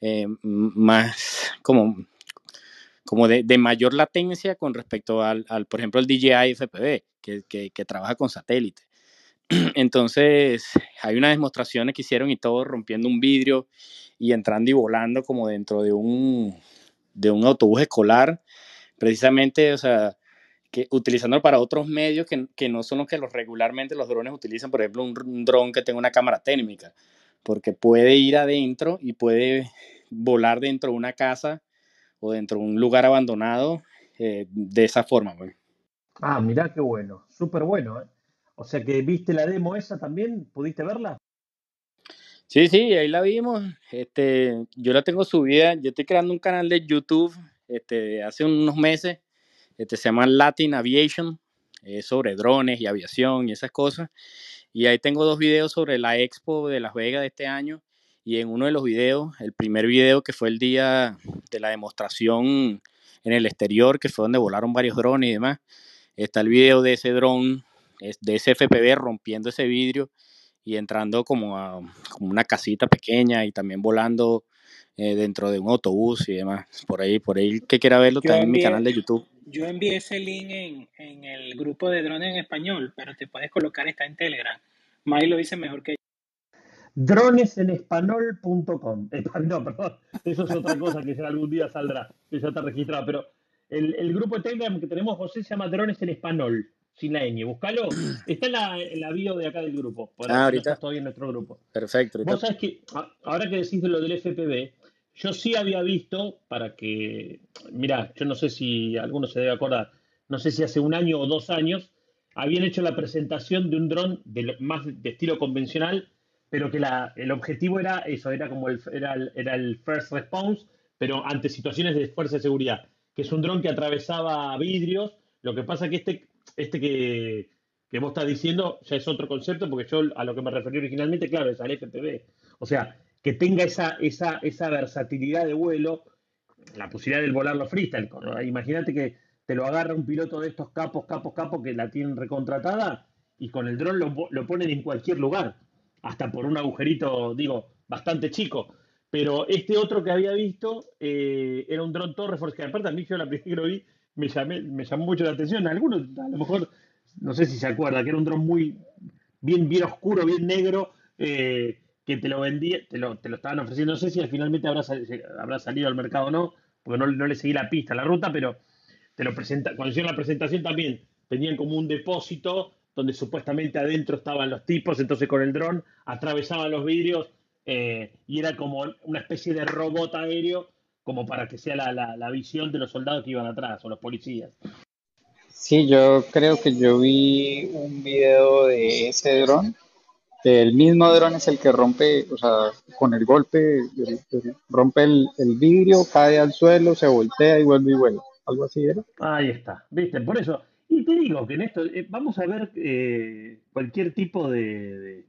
eh, más como de, mayor latencia con respecto al, al, por ejemplo, el DJI FPV, que, que, que trabaja con satélite. Entonces, hay unas demostraciones que hicieron y todo rompiendo un vidrio y entrando y volando como dentro de un, de un autobús escolar, precisamente, o sea, que utilizándolo para otros medios que, que no son los que los regularmente los drones utilizan, por ejemplo, un, un dron que tenga una cámara térmica, porque puede ir adentro y puede volar dentro de una casa o dentro de un lugar abandonado eh, de esa forma. Pues. Ah, mirá qué bueno, súper bueno. ¿eh? O sea que viste la demo esa también, ¿pudiste verla? Sí, sí, ahí la vimos. Este, yo la tengo subida. Yo estoy creando un canal de YouTube este, hace unos meses. Este, se llama Latin Aviation. Es sobre drones y aviación y esas cosas. Y ahí tengo dos videos sobre la expo de Las Vegas de este año. Y en uno de los videos, el primer video que fue el día de la demostración en el exterior, que fue donde volaron varios drones y demás, está el video de ese dron, de ese FPV rompiendo ese vidrio y entrando como a como una casita pequeña y también volando eh, dentro de un autobús y demás. Por ahí, por ahí que quiera verlo, Yo está en mi canal de YouTube. yo envié ese link en, en el grupo de drones en español, pero te puedes colocar, está en Telegram. May lo dice mejor que Dronesenespanol.com. Eh, no, perdón, eso es otra cosa que ya algún día saldrá, que ya está registrado, pero el, el grupo de Telegram que tenemos, José, se llama Drones en Español, sin la ñ. Búscalo, está en la, en la bio de acá del grupo, para Ah, no ahorita. todavía en nuestro grupo. Perfecto. Vos Ahorita. sabés que, ahora que decís de lo del FPV, yo sí había visto, para que, mirá, yo no sé si alguno se debe acordar, no sé si hace un año o dos años, habían hecho la presentación de un dron de más de estilo convencional, pero que la, el objetivo era eso, era como el, era el, era el first response, pero ante situaciones de fuerza de seguridad, que es un dron que atravesaba vidrios, lo que pasa que este, este que, que vos estás diciendo ya es otro concepto, porque yo a lo que me referí originalmente, claro, es al FPV. O sea, que tenga esa, esa, esa versatilidad de vuelo, la posibilidad de volarlo freestyle. ¿no? Imagínate que te lo agarra un piloto de estos capos, capos, capos que la tienen recontratada y con el dron lo, lo ponen en cualquier lugar, hasta por un agujerito, digo, bastante chico. Pero este otro que había visto eh, era un dron Torres, que aparte a mí yo la primera que lo vi me, llamé, me llamó mucho la atención. Algunos a lo mejor, no sé si se acuerda, que era un dron muy bien, bien oscuro, bien negro, eh, que te lo vendía, te lo, te lo estaban ofreciendo. No sé si finalmente habrá, habrá salido al mercado o no, porque no, no le seguí la pista, la ruta, pero te lo presenta, cuando hicieron la presentación también tenían como un depósito donde supuestamente adentro estaban los tipos, entonces con el dron atravesaban los vidrios eh, y era como una especie de robot aéreo como para que sea la, la, la visión de los soldados que iban atrás o los policías. Sí, yo creo que yo vi un video de ese dron. El mismo dron es el que rompe, o sea, con el golpe, rompe el, el vidrio, cae al suelo, se voltea y vuelve y vuela. Algo así era. Ahí está, ¿viste? Por eso, y te digo que en esto eh, vamos a ver eh, cualquier tipo de, de,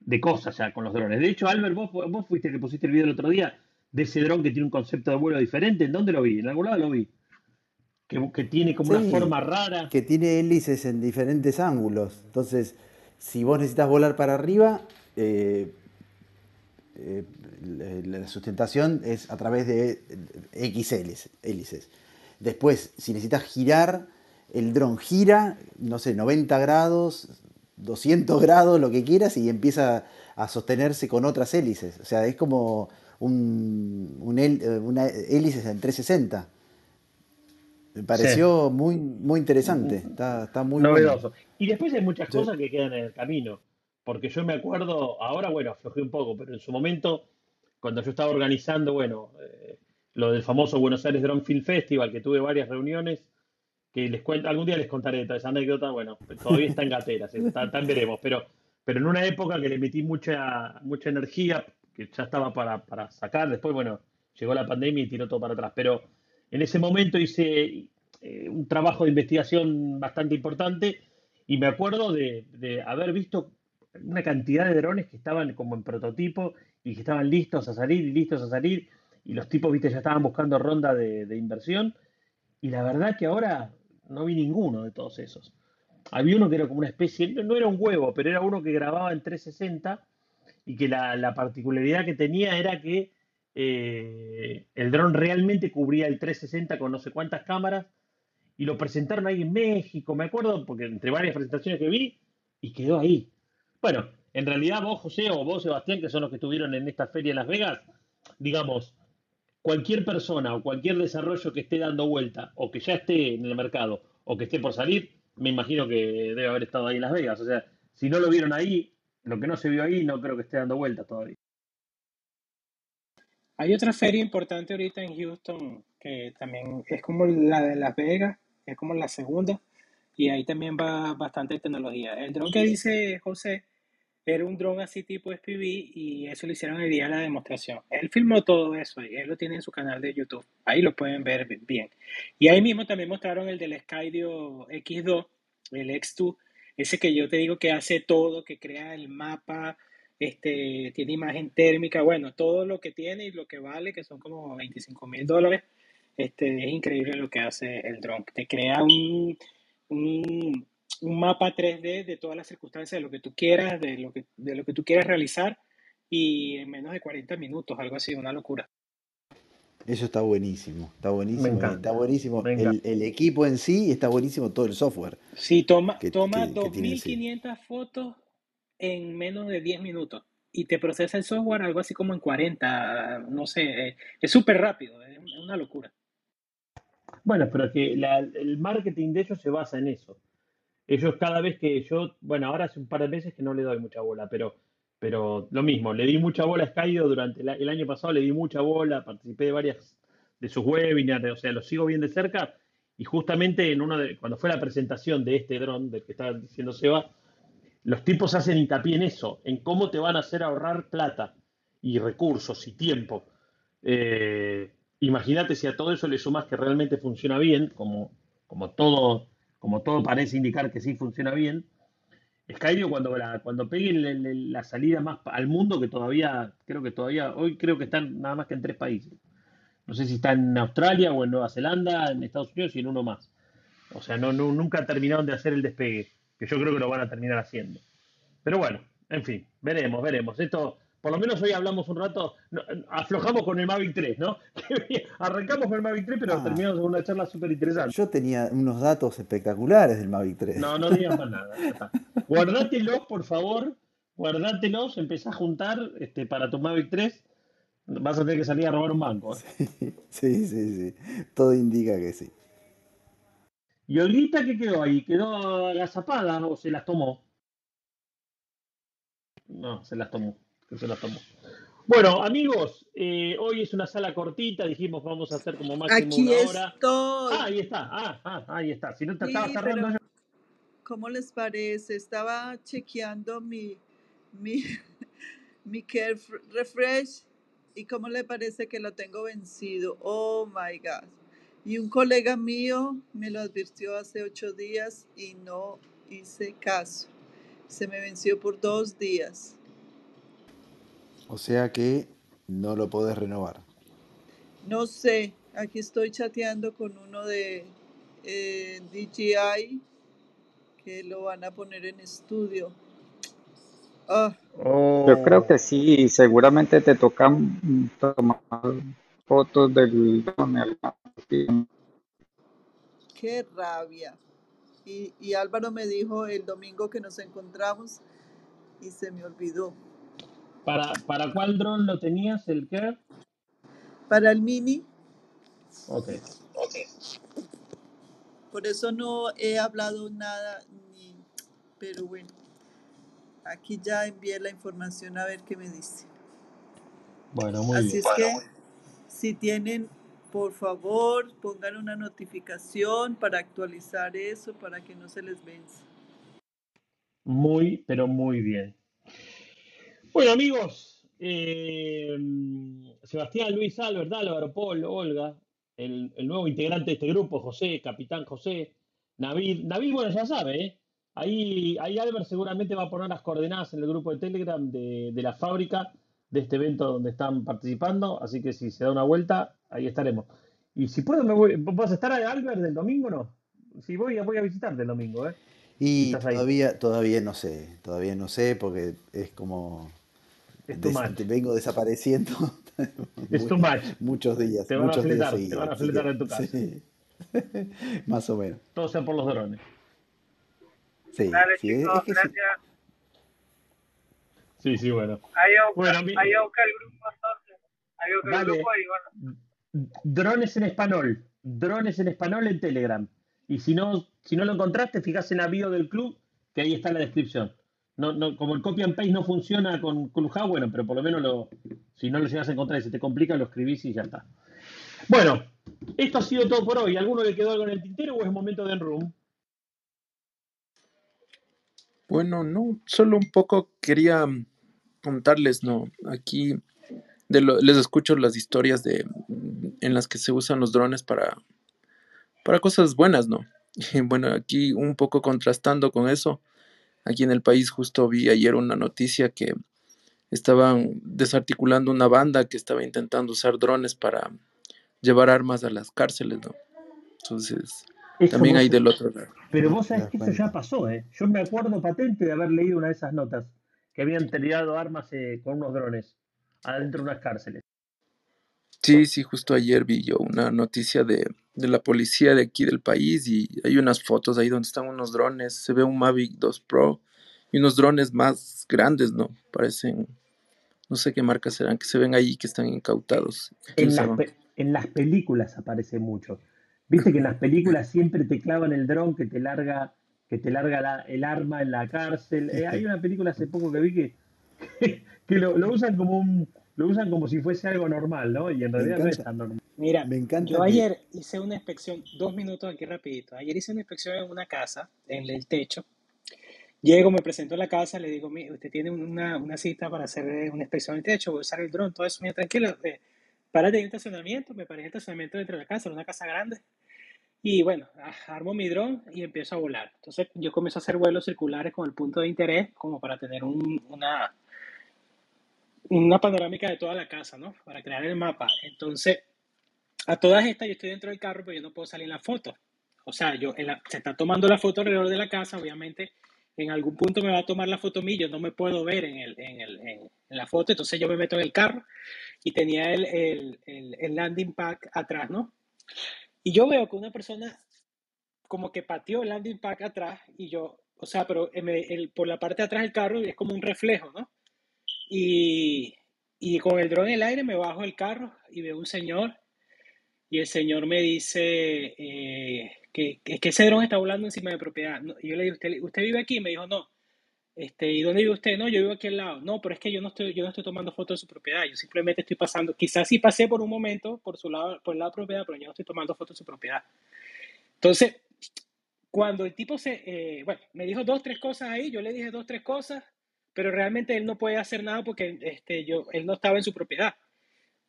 de cosas ya con los drones. De hecho, Albert, vos, vos fuiste el que pusiste el video el otro día de ese dron que tiene un concepto de vuelo diferente. ¿En dónde lo vi? En algún lado lo vi. Que, que tiene como una forma rara. que tiene hélices en diferentes ángulos. Entonces, si vos necesitas volar para arriba, eh, eh, la sustentación es a través de X hélices. hélices. Después, si necesitas girar, el dron gira, no sé, 90 grados, 200 grados, lo que quieras, y empieza a sostenerse con otras hélices. O sea, es como un, un hel- eh, una hélice en 360. Me Sí. pareció muy, muy interesante. Está, está muy bueno. Novedoso. Y después hay muchas Sí. cosas que quedan en el camino. Porque yo me acuerdo, ahora bueno, aflojé un poco, pero en su momento, cuando yo estaba organizando, bueno, eh, lo del famoso Buenos Aires Drone Film Festival, que tuve varias reuniones, que les cuento, algún día les contaré toda esa anécdota, bueno, todavía está en gateras, está, está en veremos, pero, pero en una época que le metí mucha, mucha energía, que ya estaba para, para sacar, después, bueno, llegó la pandemia y tiró todo para atrás, pero en ese momento hice eh, un trabajo de investigación bastante importante y me acuerdo de, haber visto una cantidad de drones que estaban como en prototipo y que estaban listos a salir y listos a salir. Y los tipos, viste, ya estaban buscando ronda de, de inversión. Y la verdad que ahora no vi ninguno de todos esos. Había uno que era como una especie, no no era un huevo, pero era uno que grababa en 360 y que la, la particularidad que tenía era que eh, el dron realmente cubría el 360 con no sé cuántas cámaras y lo presentaron ahí en México, me acuerdo, porque entre varias presentaciones que vi, y quedó ahí. Bueno, en realidad vos, José, o vos, Sebastián, que son los que estuvieron en esta feria en Las Vegas, digamos, cualquier persona o cualquier desarrollo que esté dando vuelta o que ya esté en el mercado o que esté por salir, me imagino que debe haber estado ahí en Las Vegas. O sea, si no lo vieron ahí, lo que no se vio ahí, no creo que esté dando vuelta todavía. Hay otra feria importante ahorita en Houston que también es como la de Las Vegas, es como la segunda, y ahí también va bastante tecnología. El dron que dice José era un dron así tipo SPV y eso lo hicieron el día de la demostración. Él filmó todo eso y él lo tiene en su canal de YouTube. Ahí lo pueden ver bien. Y ahí mismo también mostraron el del Skydio X2, el X2, ese que yo te digo que hace todo, que crea el mapa, este, tiene imagen térmica, bueno, todo lo que tiene y lo que vale, que son como 25 mil dólares este, es increíble lo que hace el dron. Te crea un, un, mapa 3D de todas las circunstancias de lo que tú quieras, de lo que, de lo que tú quieras realizar y en menos de 40 minutos, algo así, una locura. Eso está buenísimo, está buenísimo, está buenísimo el, equipo en sí y está buenísimo todo el software. Sí, toma, toma 2.500 fotos en menos de 10 minutos y te procesa el software algo así como en 40, no sé, eh, es súper rápido, es una locura. Bueno, pero que el marketing de ellos se basa en eso. Ellos cada vez que yo, bueno, ahora hace un par de meses que no le doy mucha bola, pero, pero lo mismo, le di mucha bola a Skydio durante el año pasado, le di mucha bola, participé de varias de sus webinars, o sea, lo sigo bien de cerca. Y justamente en uno cuando fue la presentación de este dron, del que estaba diciendo Seba, los tipos hacen hincapié en eso, en cómo te van a hacer ahorrar plata y recursos y tiempo. Eh, Imagínate si a todo eso le sumas que realmente funciona bien, como, como, todo, como todo parece indicar que sí funciona bien. Skydio cuando, cuando pegue la, salida más al mundo, que todavía, creo que todavía, hoy creo que están nada más que en tres países. No sé si está en Australia o en Nueva Zelanda, en Estados Unidos y en uno más. O sea, no, nunca terminaron de hacer el despegue, que yo creo que lo van a terminar haciendo. Pero bueno, en fin, veremos, veremos. Esto por lo menos hoy hablamos un rato, aflojamos con el Mavic 3, ¿no? Arrancamos con el Mavic 3, pero ah. terminamos con una charla súper interesante. Yo tenía unos datos espectaculares del Mavic 3. No, no digas más nada. Guardátelos, por favor, guardátelos, empezá a juntar este, para tu Mavic 3. Vas a tener que salir a robar un banco. ¿eh? Sí, sí, sí, Todo indica que sí. ¿Y Olguita qué quedó ahí? ¿Quedó agazapada o se las tomó? No, se las tomó. Bueno, amigos, eh, hoy es una sala cortita, dijimos vamos a hacer como máximo Aquí una hora. Estoy. Ah, ahí está, ah, ah, ahí está. Si no te estaba cerrando. ¿Cómo les parece? Estaba chequeando mi, mi, mi Care Refresh y cómo le parece que lo tengo vencido. Oh my God. Y un colega mío me lo advirtió hace ocho días y no hice caso. Se me venció por dos días. O sea que no lo podés renovar. No sé, aquí estoy chateando con uno de eh, DJI que lo van a poner en estudio. Ah. Yo creo que sí, seguramente te tocan tomar fotos del Qué rabia. Y, y Álvaro me dijo el domingo que nos encontramos y se me olvidó. ¿Para, ¿Para cuál dron lo tenías, el qué? Para el mini. Ok. Por eso no he hablado nada, ni, pero bueno, aquí ya envié la información a ver qué me dice. Bueno, muy Así bien. es que si tienen, por favor, pongan una notificación para actualizar eso, para que no se les vence. Muy, pero muy bien. Bueno, amigos, eh, Sebastián, Luis, Albert, Álvaro, Paul, Olga, el, nuevo integrante de este grupo, José, Capitán José, Navid. Navid, bueno, ya sabe, ¿eh? Ahí, ahí Albert seguramente va a poner las coordenadas en el grupo de Telegram de, la fábrica de este evento donde están participando, así que si se da una vuelta, ahí estaremos. Y si puedo, me voy, ¿vas a estar Albert del domingo o no? Si voy, voy a visitarte el domingo, ¿eh? Y todavía, todavía no sé, todavía no sé, porque es como Es too much. vengo desapareciendo Es too much. muchos días, Te van a muchos días te van a fletar que en tu casa. sí, más o menos. Todo sea por los drones. Sí, Dale, sí, chicos, es que sí. gracias. Sí, sí, bueno. Ahí a buscar, Bueno, mi- ahí a buscar el grupo entonces. Ahí a buscar el grupo y bueno. Drones en español. Drones en español en Telegram. Y si no, si no lo encontraste, fijas en la bio del club, que ahí está la descripción. No, no, como el copy and paste no funciona con Clubhouse, bueno, pero por lo menos lo, si no lo llegas a encontrar y se te complica, lo escribís y ya está. Bueno, esto ha sido todo por hoy. ¿Alguno le quedó algo en el tintero o es momento de Enroom? Bueno, no, solo un poco quería mm, contarles, ¿no? Aquí de lo- les escucho las historias de mm, en las que se usan los drones para, para cosas buenas, ¿no? Y bueno, aquí un poco contrastando con eso, aquí en el país justo vi ayer una noticia que estaban desarticulando una banda que estaba intentando usar drones para llevar armas a las cárceles, ¿no? Entonces, Eso también hay del otro lado. Pero vos sabés que eso ya pasó, ¿eh? Yo me acuerdo patente de haber leído una de esas notas que habían tirado armas eh, con unos drones adentro de unas cárceles. Sí, sí, justo ayer vi yo una noticia de, de la policía de aquí del país y hay unas fotos ahí donde están unos drones, se ve un Mavic 2 Pro y unos drones más grandes, ¿no? Parecen, no sé qué marcas serán, que se ven ahí que están incautados. En las, pe- en las películas aparece mucho. Viste que en las películas siempre te clavan el dron que te larga, que te larga la- el arma en la cárcel. Eh, hay una película hace poco que vi que, que lo, lo usan como un, lo usan como si fuese algo normal, ¿no? Y en realidad no es tan normal. Mira, me encanta yo que ayer hice una inspección, dos minutos aquí rapidito. Ayer hice una inspección en una casa, en el techo. Llego, me presento a la casa, le digo, "Mire, usted tiene una, una cita para hacer eh, una inspección del techo, voy a usar el dron, todo eso, mira, tranquilo. Eh, párate en el estacionamiento, me paré en el estacionamiento dentro de la casa, era una casa grande. Y bueno, armo mi dron y empiezo a volar. Entonces yo comienzo a hacer vuelos circulares con el punto de interés, como para tener un- una, una panorámica de toda la casa, ¿no? Para crear el mapa. Entonces, a todas estas yo estoy dentro del carro, pero yo no puedo salir en la foto. O sea, yo en la- se está tomando la foto alrededor de la casa, obviamente en algún punto me va a tomar la foto mí, yo no me puedo ver en, el, en, el, en, la foto, entonces yo me meto en el carro y tenía el, el, el, landing pack atrás, ¿no? Y yo veo que una persona como que pateó el landing pack atrás y yo, o sea, pero por la parte de atrás del carro es como un reflejo, ¿no? Y, y con el dron en el aire me bajo del carro y veo un señor y el señor me dice eh, que, que, ese dron está volando encima de propiedad. No, y yo le digo, ¿usted, ¿usted vive aquí? Me dijo, no. Este, ¿y dónde vive usted? No, yo vivo aquí al lado. No, pero es que yo no estoy, yo no estoy tomando fotos de su propiedad. Yo simplemente estoy pasando. Quizás sí pasé por un momento por su lado, por el lado de propiedad, pero yo no estoy tomando fotos de su propiedad. Entonces, cuando el tipo se, eh, bueno, me dijo dos, tres cosas ahí, yo le dije dos, tres cosas, pero realmente él no puede hacer nada porque este, yo, él no estaba en su propiedad.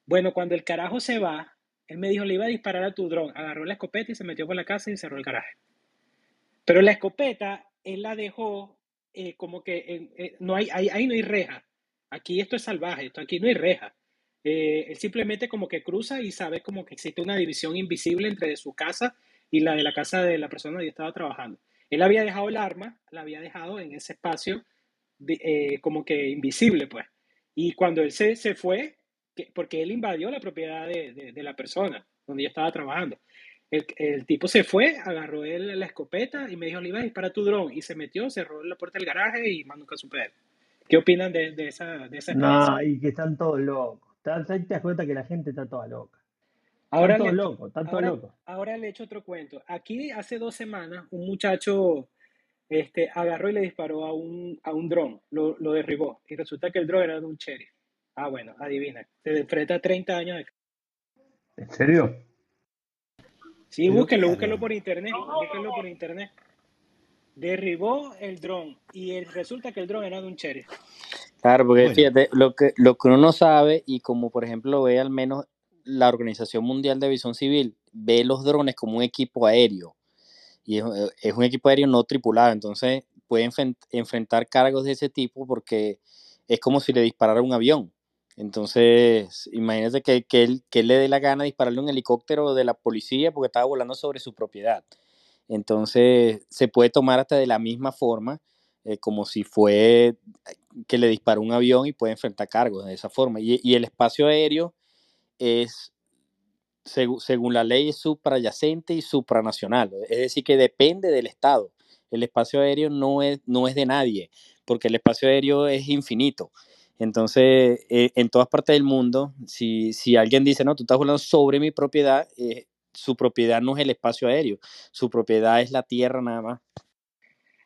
Bueno, cuando el carajo se va, él me dijo, le iba a disparar a tu dron. Agarró la escopeta y se metió por la casa y cerró el garaje. Pero la escopeta, él la dejó eh, como que eh, no hay, ahí, no hay reja. Aquí esto es salvaje, esto aquí no hay reja. Eh, él simplemente como que cruza y sabe como que existe una división invisible entre su casa y la de la casa de la persona donde estaba trabajando. Él había dejado el arma, la había dejado en ese espacio eh, como que invisible, pues. Y cuando él se, se fue, que- porque él invadió la propiedad de, de- de la persona donde yo estaba trabajando. El, el tipo se fue, agarró él la escopeta y me dijo, le iba a disparar tu dron. Y se metió, cerró la puerta del garaje y más nunca supe él. ¿Qué opinan de, de esa, de esa No, y que están todos locos. Ahí te das cuenta que la gente está toda loca. Ahora Están todos le, locos, están todos ahora, locos. ahora le echo otro cuento. Aquí hace dos semanas un muchacho este, agarró y le disparó a un, a un dron, lo, lo derribó. Y resulta que el dron era de un cherry. Ah, bueno, adivina. Se enfrenta a 30 años de... ¿En serio? Sí, búsquenlo, búsquenlo por internet, búsquenlo por internet. Derribó el dron y el- resulta que el dron era de un cherry. Claro, porque bueno, fíjate, lo que, lo que uno no sabe, y como por ejemplo lo ve al menos la Organización Mundial de Aviación Civil, ve los drones como un equipo aéreo. Y es, eh, es un equipo aéreo no tripulado, entonces puede enfrentar cargos de ese tipo porque es como si le disparara un avión. Entonces, imagínate que, que él, que le dé la gana de dispararle un helicóptero de la policía porque estaba volando sobre su propiedad. Entonces, se puede tomar hasta de la misma forma, eh, como si fue que le dispara un avión y puede enfrentar cargos de esa forma. Y el espacio aéreo es, según la ley, es suprayacente y supranacional. Es decir, que depende del Estado. El espacio aéreo no es, no es de nadie, porque el espacio aéreo es infinito. Entonces, eh, en todas partes del mundo, si, si alguien dice, no, tú estás volando sobre mi propiedad, eh, su propiedad no es el espacio aéreo, su propiedad es la tierra nada más.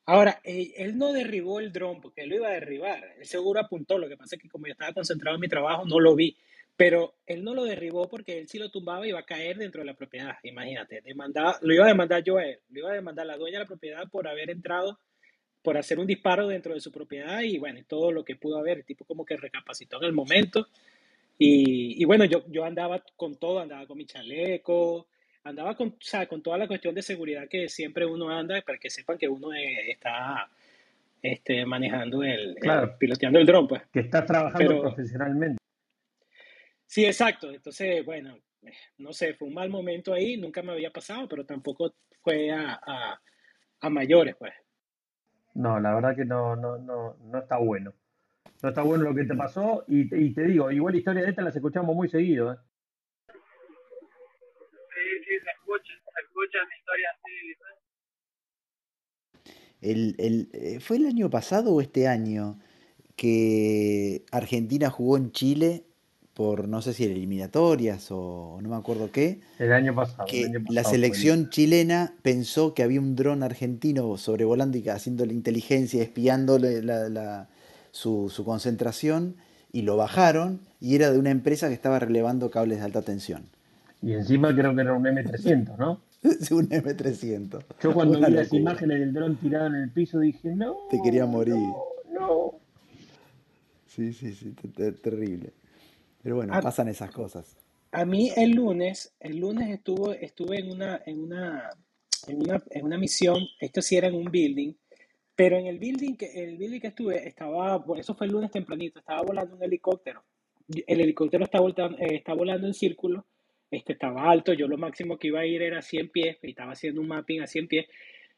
Ahora, él, él no derribó el dron porque él lo iba a derribar. Él seguro apuntó. Lo que pasa es que como yo estaba concentrado en mi trabajo, no lo vi. Pero él no lo derribó porque él si lo tumbaba iba a caer dentro de la propiedad. Imagínate, demandaba, lo iba a demandar yo a él. Lo iba a demandar la dueña de la propiedad por haber entrado, por hacer un disparo dentro de su propiedad y bueno, y todo lo que pudo haber. El tipo como que recapacitó en el momento. Y, y bueno, yo, yo andaba con todo, andaba con mi chaleco, andaba con, o sea, con toda la cuestión de seguridad que siempre uno anda para que sepan que uno eh, está este, manejando el, el- Claro, piloteando el dron, pues. que estás trabajando Pero profesionalmente. Sí, exacto. Entonces, bueno, no sé, fue un mal momento ahí, nunca me había pasado, pero tampoco fue a, a, a mayores, pues. No, la verdad que no, no, no, no está bueno. No está bueno lo que te pasó y, te- y te digo, igual historias de estas las escuchamos muy seguido, ¿eh? Sí, sí, se escuchan, se escuchan historias así. El, el- eh, ¿fue el año pasado o este año que Argentina jugó en Chile por no sé si eliminatorias o no me acuerdo qué? El año pasado, el la fue selección chilena pensó que había un dron argentino sobrevolando y haciéndole inteligencia, espiándole la- la- su, su concentración, y lo bajaron, y era de una empresa que estaba relevando cables de alta tensión. Y encima creo que era un M300, ¿no? un M300. Yo cuando Una vi las imágenes del dron tirado en el piso dije, no, Te quería morir. no. Sí, sí, sí, te- terrible. Pero bueno, A, pasan esas cosas. a mí el lunes, el lunes estuvo, estuve en una, en una, en una, en una misión, esto sí era en un building, pero en el building que, el building que estuve estaba, eso fue el lunes tempranito, estaba volando un helicóptero. El helicóptero está, voltan- eh, está volando en círculo, este estaba alto, yo lo máximo que iba a ir era 100 pies, y estaba haciendo un mapping a 100 pies,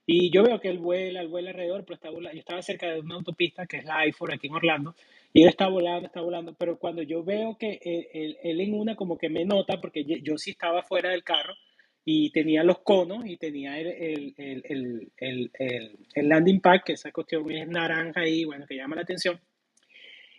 y yo veo que él vuela, él vuela alrededor, pero está volando, yo estaba cerca de una autopista que es la I-4 aquí en Orlando, y él está volando, está volando, pero cuando yo veo que él, él- él en una como que me nota, porque yo, sí estaba fuera del carro, y tenía los conos, y tenía el, el, el, el, landing pad, que esa cuestión es naranja ahí, bueno, que llama la atención,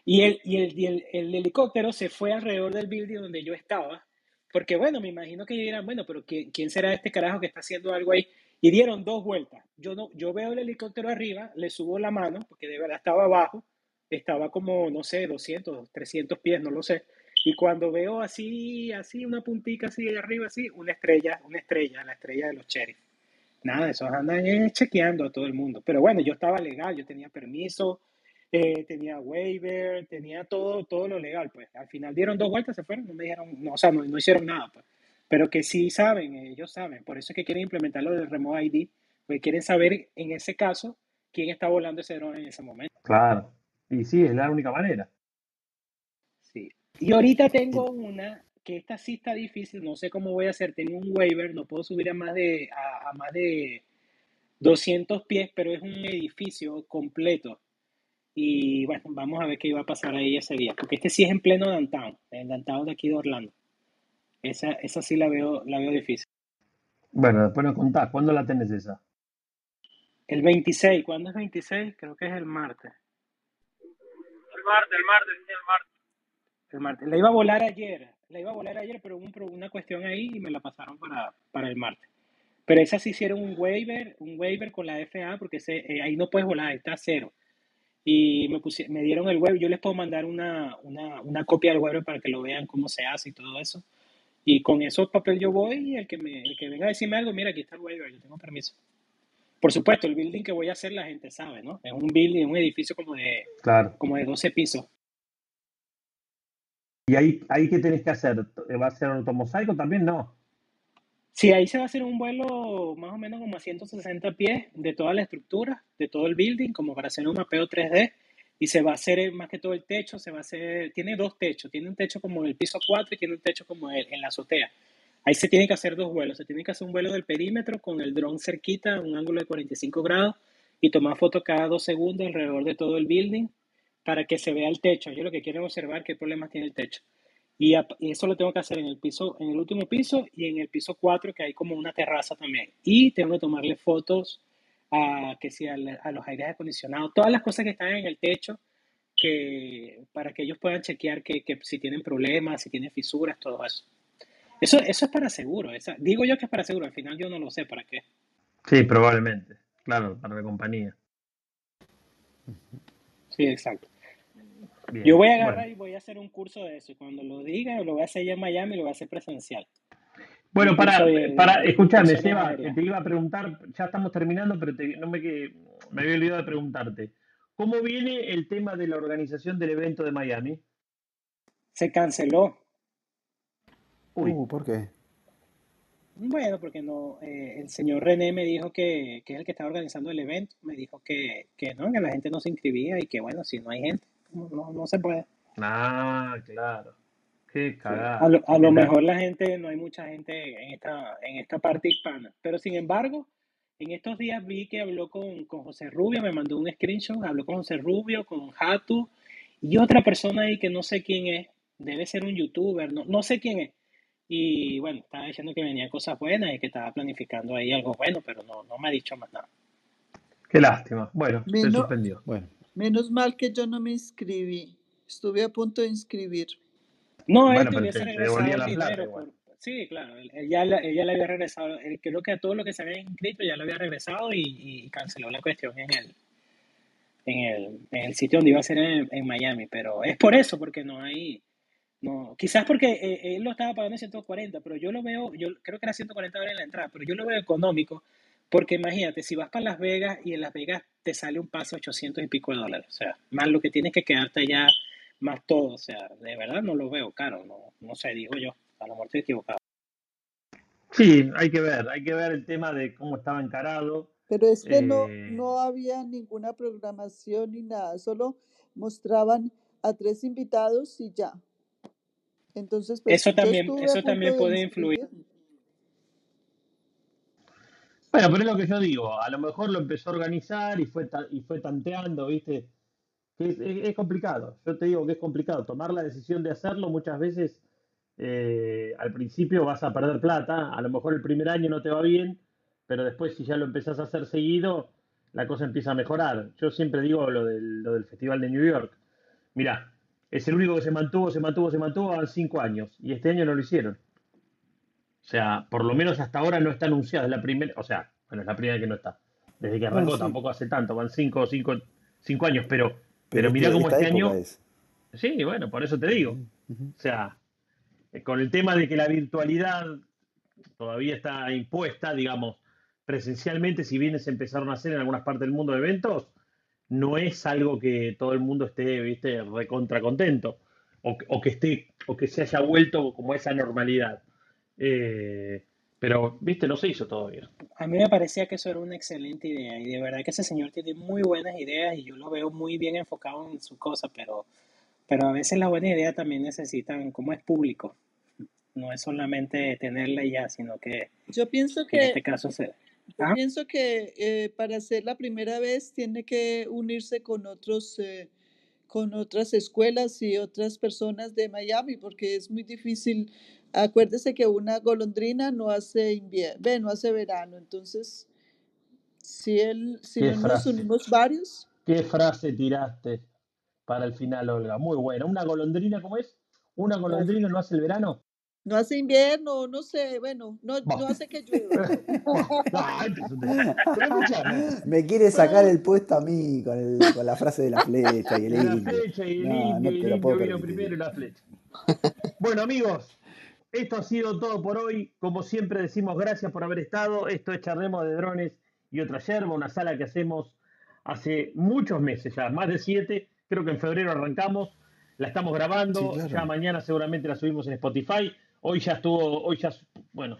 y el, y el, y el, el helicóptero se fue alrededor del building donde yo estaba, porque bueno, me imagino que dirán, bueno, pero ¿quién, quién será este carajo que está haciendo algo ahí? Y dieron dos vueltas. Yo, no, yo veo el helicóptero arriba, le subo la mano, porque de verdad estaba abajo, estaba como, no sé, 200, 300 pies, no lo sé. Y cuando veo así, así, una puntica así arriba, así, una estrella, una estrella, la estrella de los sheriff. Nada, esos andan eh, chequeando a todo el mundo. Pero bueno, yo estaba legal, yo tenía permiso, eh, tenía waiver, tenía todo, todo lo legal, pues. Al final dieron dos vueltas, se fueron, no me dijeron, no, o sea, no, no hicieron nada, pues. Pero que sí saben, ellos saben. Por eso es que quieren implementar lo del Remote ID, porque quieren saber en ese caso quién está volando ese dron en ese momento. Claro. Y sí, es la única manera. Sí. Y ahorita tengo una que esta sí está difícil, no sé cómo voy a hacer, tengo un waiver, no puedo subir a más de, a, a más de 200 pies, pero es un edificio completo. Y bueno, vamos a ver qué iba a pasar ahí ese día, porque este sí es en pleno downtown, en downtown de aquí de Orlando. Esa, esa sí la veo, la veo difícil. Bueno, después nos contás, ¿cuándo la tenés esa? El 26, ¿cuándo es 26? Creo que es el martes. Martes, el martes, el martes. El martes. La iba a volar ayer, la iba a volar ayer, pero hubo un una cuestión ahí y me la pasaron para, para el martes. Pero esas sí hicieron un waiver, un waiver con la FAA porque eh, ahí no puedes volar, está cero. Y me, pusi- me dieron el waiver, yo les puedo mandar una, una, una copia del waiver para que lo vean cómo se hace y todo eso. Y con esos papeles yo voy y el que, me, el que venga a decirme algo, mira, aquí está el waiver, yo tengo permiso. Por supuesto, el building que voy a hacer la gente sabe, ¿no? Es un building, un edificio como de, Claro. como de 12 pisos. ¿Y ahí, ahí qué tenés que hacer? ¿Va a ser automosaico también? No. Sí, ahí se va a hacer un vuelo más o menos como a 160 pies de toda la estructura, de todo el building, como para hacer un mapeo 3D. Y se va a hacer eh, más que todo el techo, se va a hacer, tiene dos techos, tiene un techo como el piso 4 y tiene un techo como el- en la azotea. Ahí se tienen que hacer dos vuelos, se tiene que hacer un vuelo del perímetro con el dron cerquita, un ángulo de 45 grados y tomar fotos cada dos segundos alrededor de todo el building para que se vea el techo. Yo lo que quiero es observar qué problemas tiene el techo. Y, eso lo tengo que hacer en el piso, en el último piso y en el piso 4, que hay como una terraza también. Y tengo que tomarle fotos a, que si a, los aires acondicionados, todas las cosas que están en el techo, para que ellos puedan chequear que, que si tienen problemas, si tienen fisuras, todo eso. Eso, eso es para seguro. esa- digo yo que es para seguro, al final yo no lo sé para qué. Sí, probablemente. Claro, para la compañía. Sí, exacto. Yo voy a agarrar Bueno. y voy a hacer un curso de eso. Y cuando lo diga, lo voy a hacer allá en Miami, lo voy a hacer presencial. Bueno, para, de, para, operaciones Seba, te iba a preguntar, ya estamos terminando, pero te- no me, que, me había olvidado de preguntarte. ¿Cómo viene el tema de la organización del evento de Miami? Se canceló. Uy, Uh, ¿por qué? Bueno, porque no, eh, el señor René me dijo que, que es el que estaba organizando el evento, me dijo que, que no, que la gente no se inscribía y que bueno, si no hay gente, no, no, no se puede. ah, claro. Qué Sí. A cagada. lo, a lo mejor la gente, no hay mucha gente en esta, en esta parte hispana. Pero sin embargo, en estos días vi que habló con, con José Rubio, me mandó un screenshot, habló con José Rubio, con Hatu y otra persona ahí que no sé quién es, debe ser un youtuber, no, no sé quién es. Y bueno, estaba diciendo que venían cosas buenas y que estaba planificando ahí algo bueno, pero no, no me ha dicho más nada. Qué lástima. Bueno, se suspendió. Bueno, menos mal que yo no me inscribí. Estuve a punto de inscribir. No, él Bueno, te hubiese te, te regresado el dinero por... Sí, claro, él, él ya, la- ella le había regresado, él creo que a todo lo que se había inscrito ya lo había regresado y, y canceló la cuestión en el, en el, en el sitio donde iba a ser en, en Miami, pero es por eso, porque no hay, no, quizás porque eh, él lo estaba pagando en 140, pero yo lo veo, yo creo que era 140 dólares en la entrada, pero yo lo veo económico, porque imagínate, si vas para Las Vegas y en Las Vegas te sale un paso 800 y pico de dólares, o sea, más lo que tienes que quedarte allá, más todo, o sea, de verdad no lo veo caro, no, no sé, digo yo, a lo mejor estoy equivocado. Sí, hay que ver, hay que ver el tema de cómo estaba encarado. Pero es que no, Eh, no había ninguna programación ni nada, solo mostraban a tres invitados y ya. Entonces, pues Eso también, eso también de puede influir. Bueno, pero es lo que yo digo, a lo mejor lo empezó a organizar y fue, ta- y fue tanteando, ¿viste? Que es, es- es complicado, yo te digo que es complicado. Tomar la decisión de hacerlo muchas veces, eh, al principio vas a perder plata, a lo mejor el primer año no te va bien, pero después si ya lo empezás a hacer seguido, la cosa empieza a mejorar. Yo siempre digo lo del, lo del Festival de New York. Mirá, es el único que se mantuvo, se mantuvo, se mantuvo, van cinco años, y este año no lo hicieron. O sea, por lo menos hasta ahora no está anunciado. Es la primera, o sea, bueno, es la primera que no está. Desde que bueno, arrancó sí. tampoco hace tanto, van cinco, cinco, cinco años, pero, Pero pero mirá cómo este año, es. sí, bueno, por eso te digo. O sea, eh, con el tema de que la virtualidad todavía está impuesta, digamos, presencialmente, si bien se empezaron a hacer en algunas partes del mundo eventos, no es algo que todo el mundo esté, viste, recontra contento, o, que- o que esté, o que se haya vuelto como esa normalidad. Eh, pero, viste, no se hizo todavía. A mí me parecía que eso era una excelente idea y de verdad que ese señor tiene muy buenas ideas y yo lo veo muy bien enfocado en su cosa, pero, pero a veces las buenas ideas también necesitan, como es público, no es solamente tenerla y ya, sino que Yo pienso en este que, caso se... yo ¿Ah? pienso que eh, para hacer la primera vez tiene que unirse con otros, eh, con otras escuelas y otras personas de Miami, porque es muy difícil. Acuérdese que una golondrina no hace invierno, no hace verano. Entonces, si él, si ¿Qué no nos frase? unimos varios, ¿Qué frase tiraste para el final, Olga? Muy buena. ¿Una golondrina cómo es? ¿Una golondrina no hace el verano? No hace invierno, no sé, bueno, no, no hace que llueva. Me quiere sacar el puesto a mí con, el, con la frase de la flecha y el y la indio. flecha y el No, indio, no y te el lo puedo indio vino primero y permitir. la flecha. Bueno, amigos, esto ha sido todo por hoy. Como siempre decimos gracias por haber estado. Esto es Charlemos de Drones y otra yerba, una sala que hacemos hace muchos meses ya, más de siete. Creo que en febrero arrancamos. La estamos Sí, grabando. Ya mañana seguramente la subimos en Spotify. Hoy ya estuvo, hoy ya, bueno,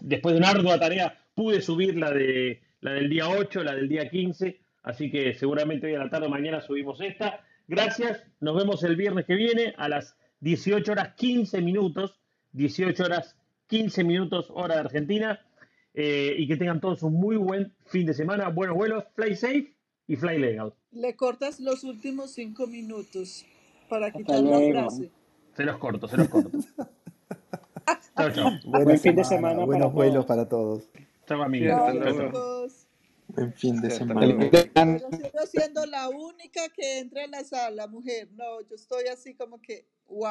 después de una ardua tarea, pude subir la, de, la del día 8, la del día 15. Así que seguramente hoy a la tarde o mañana subimos esta. Gracias. Nos vemos el viernes que viene a las 18 horas 15 minutos. 18 horas 15 minutos, hora de Argentina. Eh, y que tengan todos un muy buen fin de semana. Buenos vuelos. Fly safe y fly legal. Le cortas los últimos cinco minutos para Hasta quitar la frase. Se los corto, se los corto. Chao, chao. Buena Buen fin de semana, buenos para vuelos todos. para todos. Chao, amigos. hasta luego. Buen fin de semana. Pero sigo siendo la única que entra en la sala, mujer. No, yo estoy así como que, wow.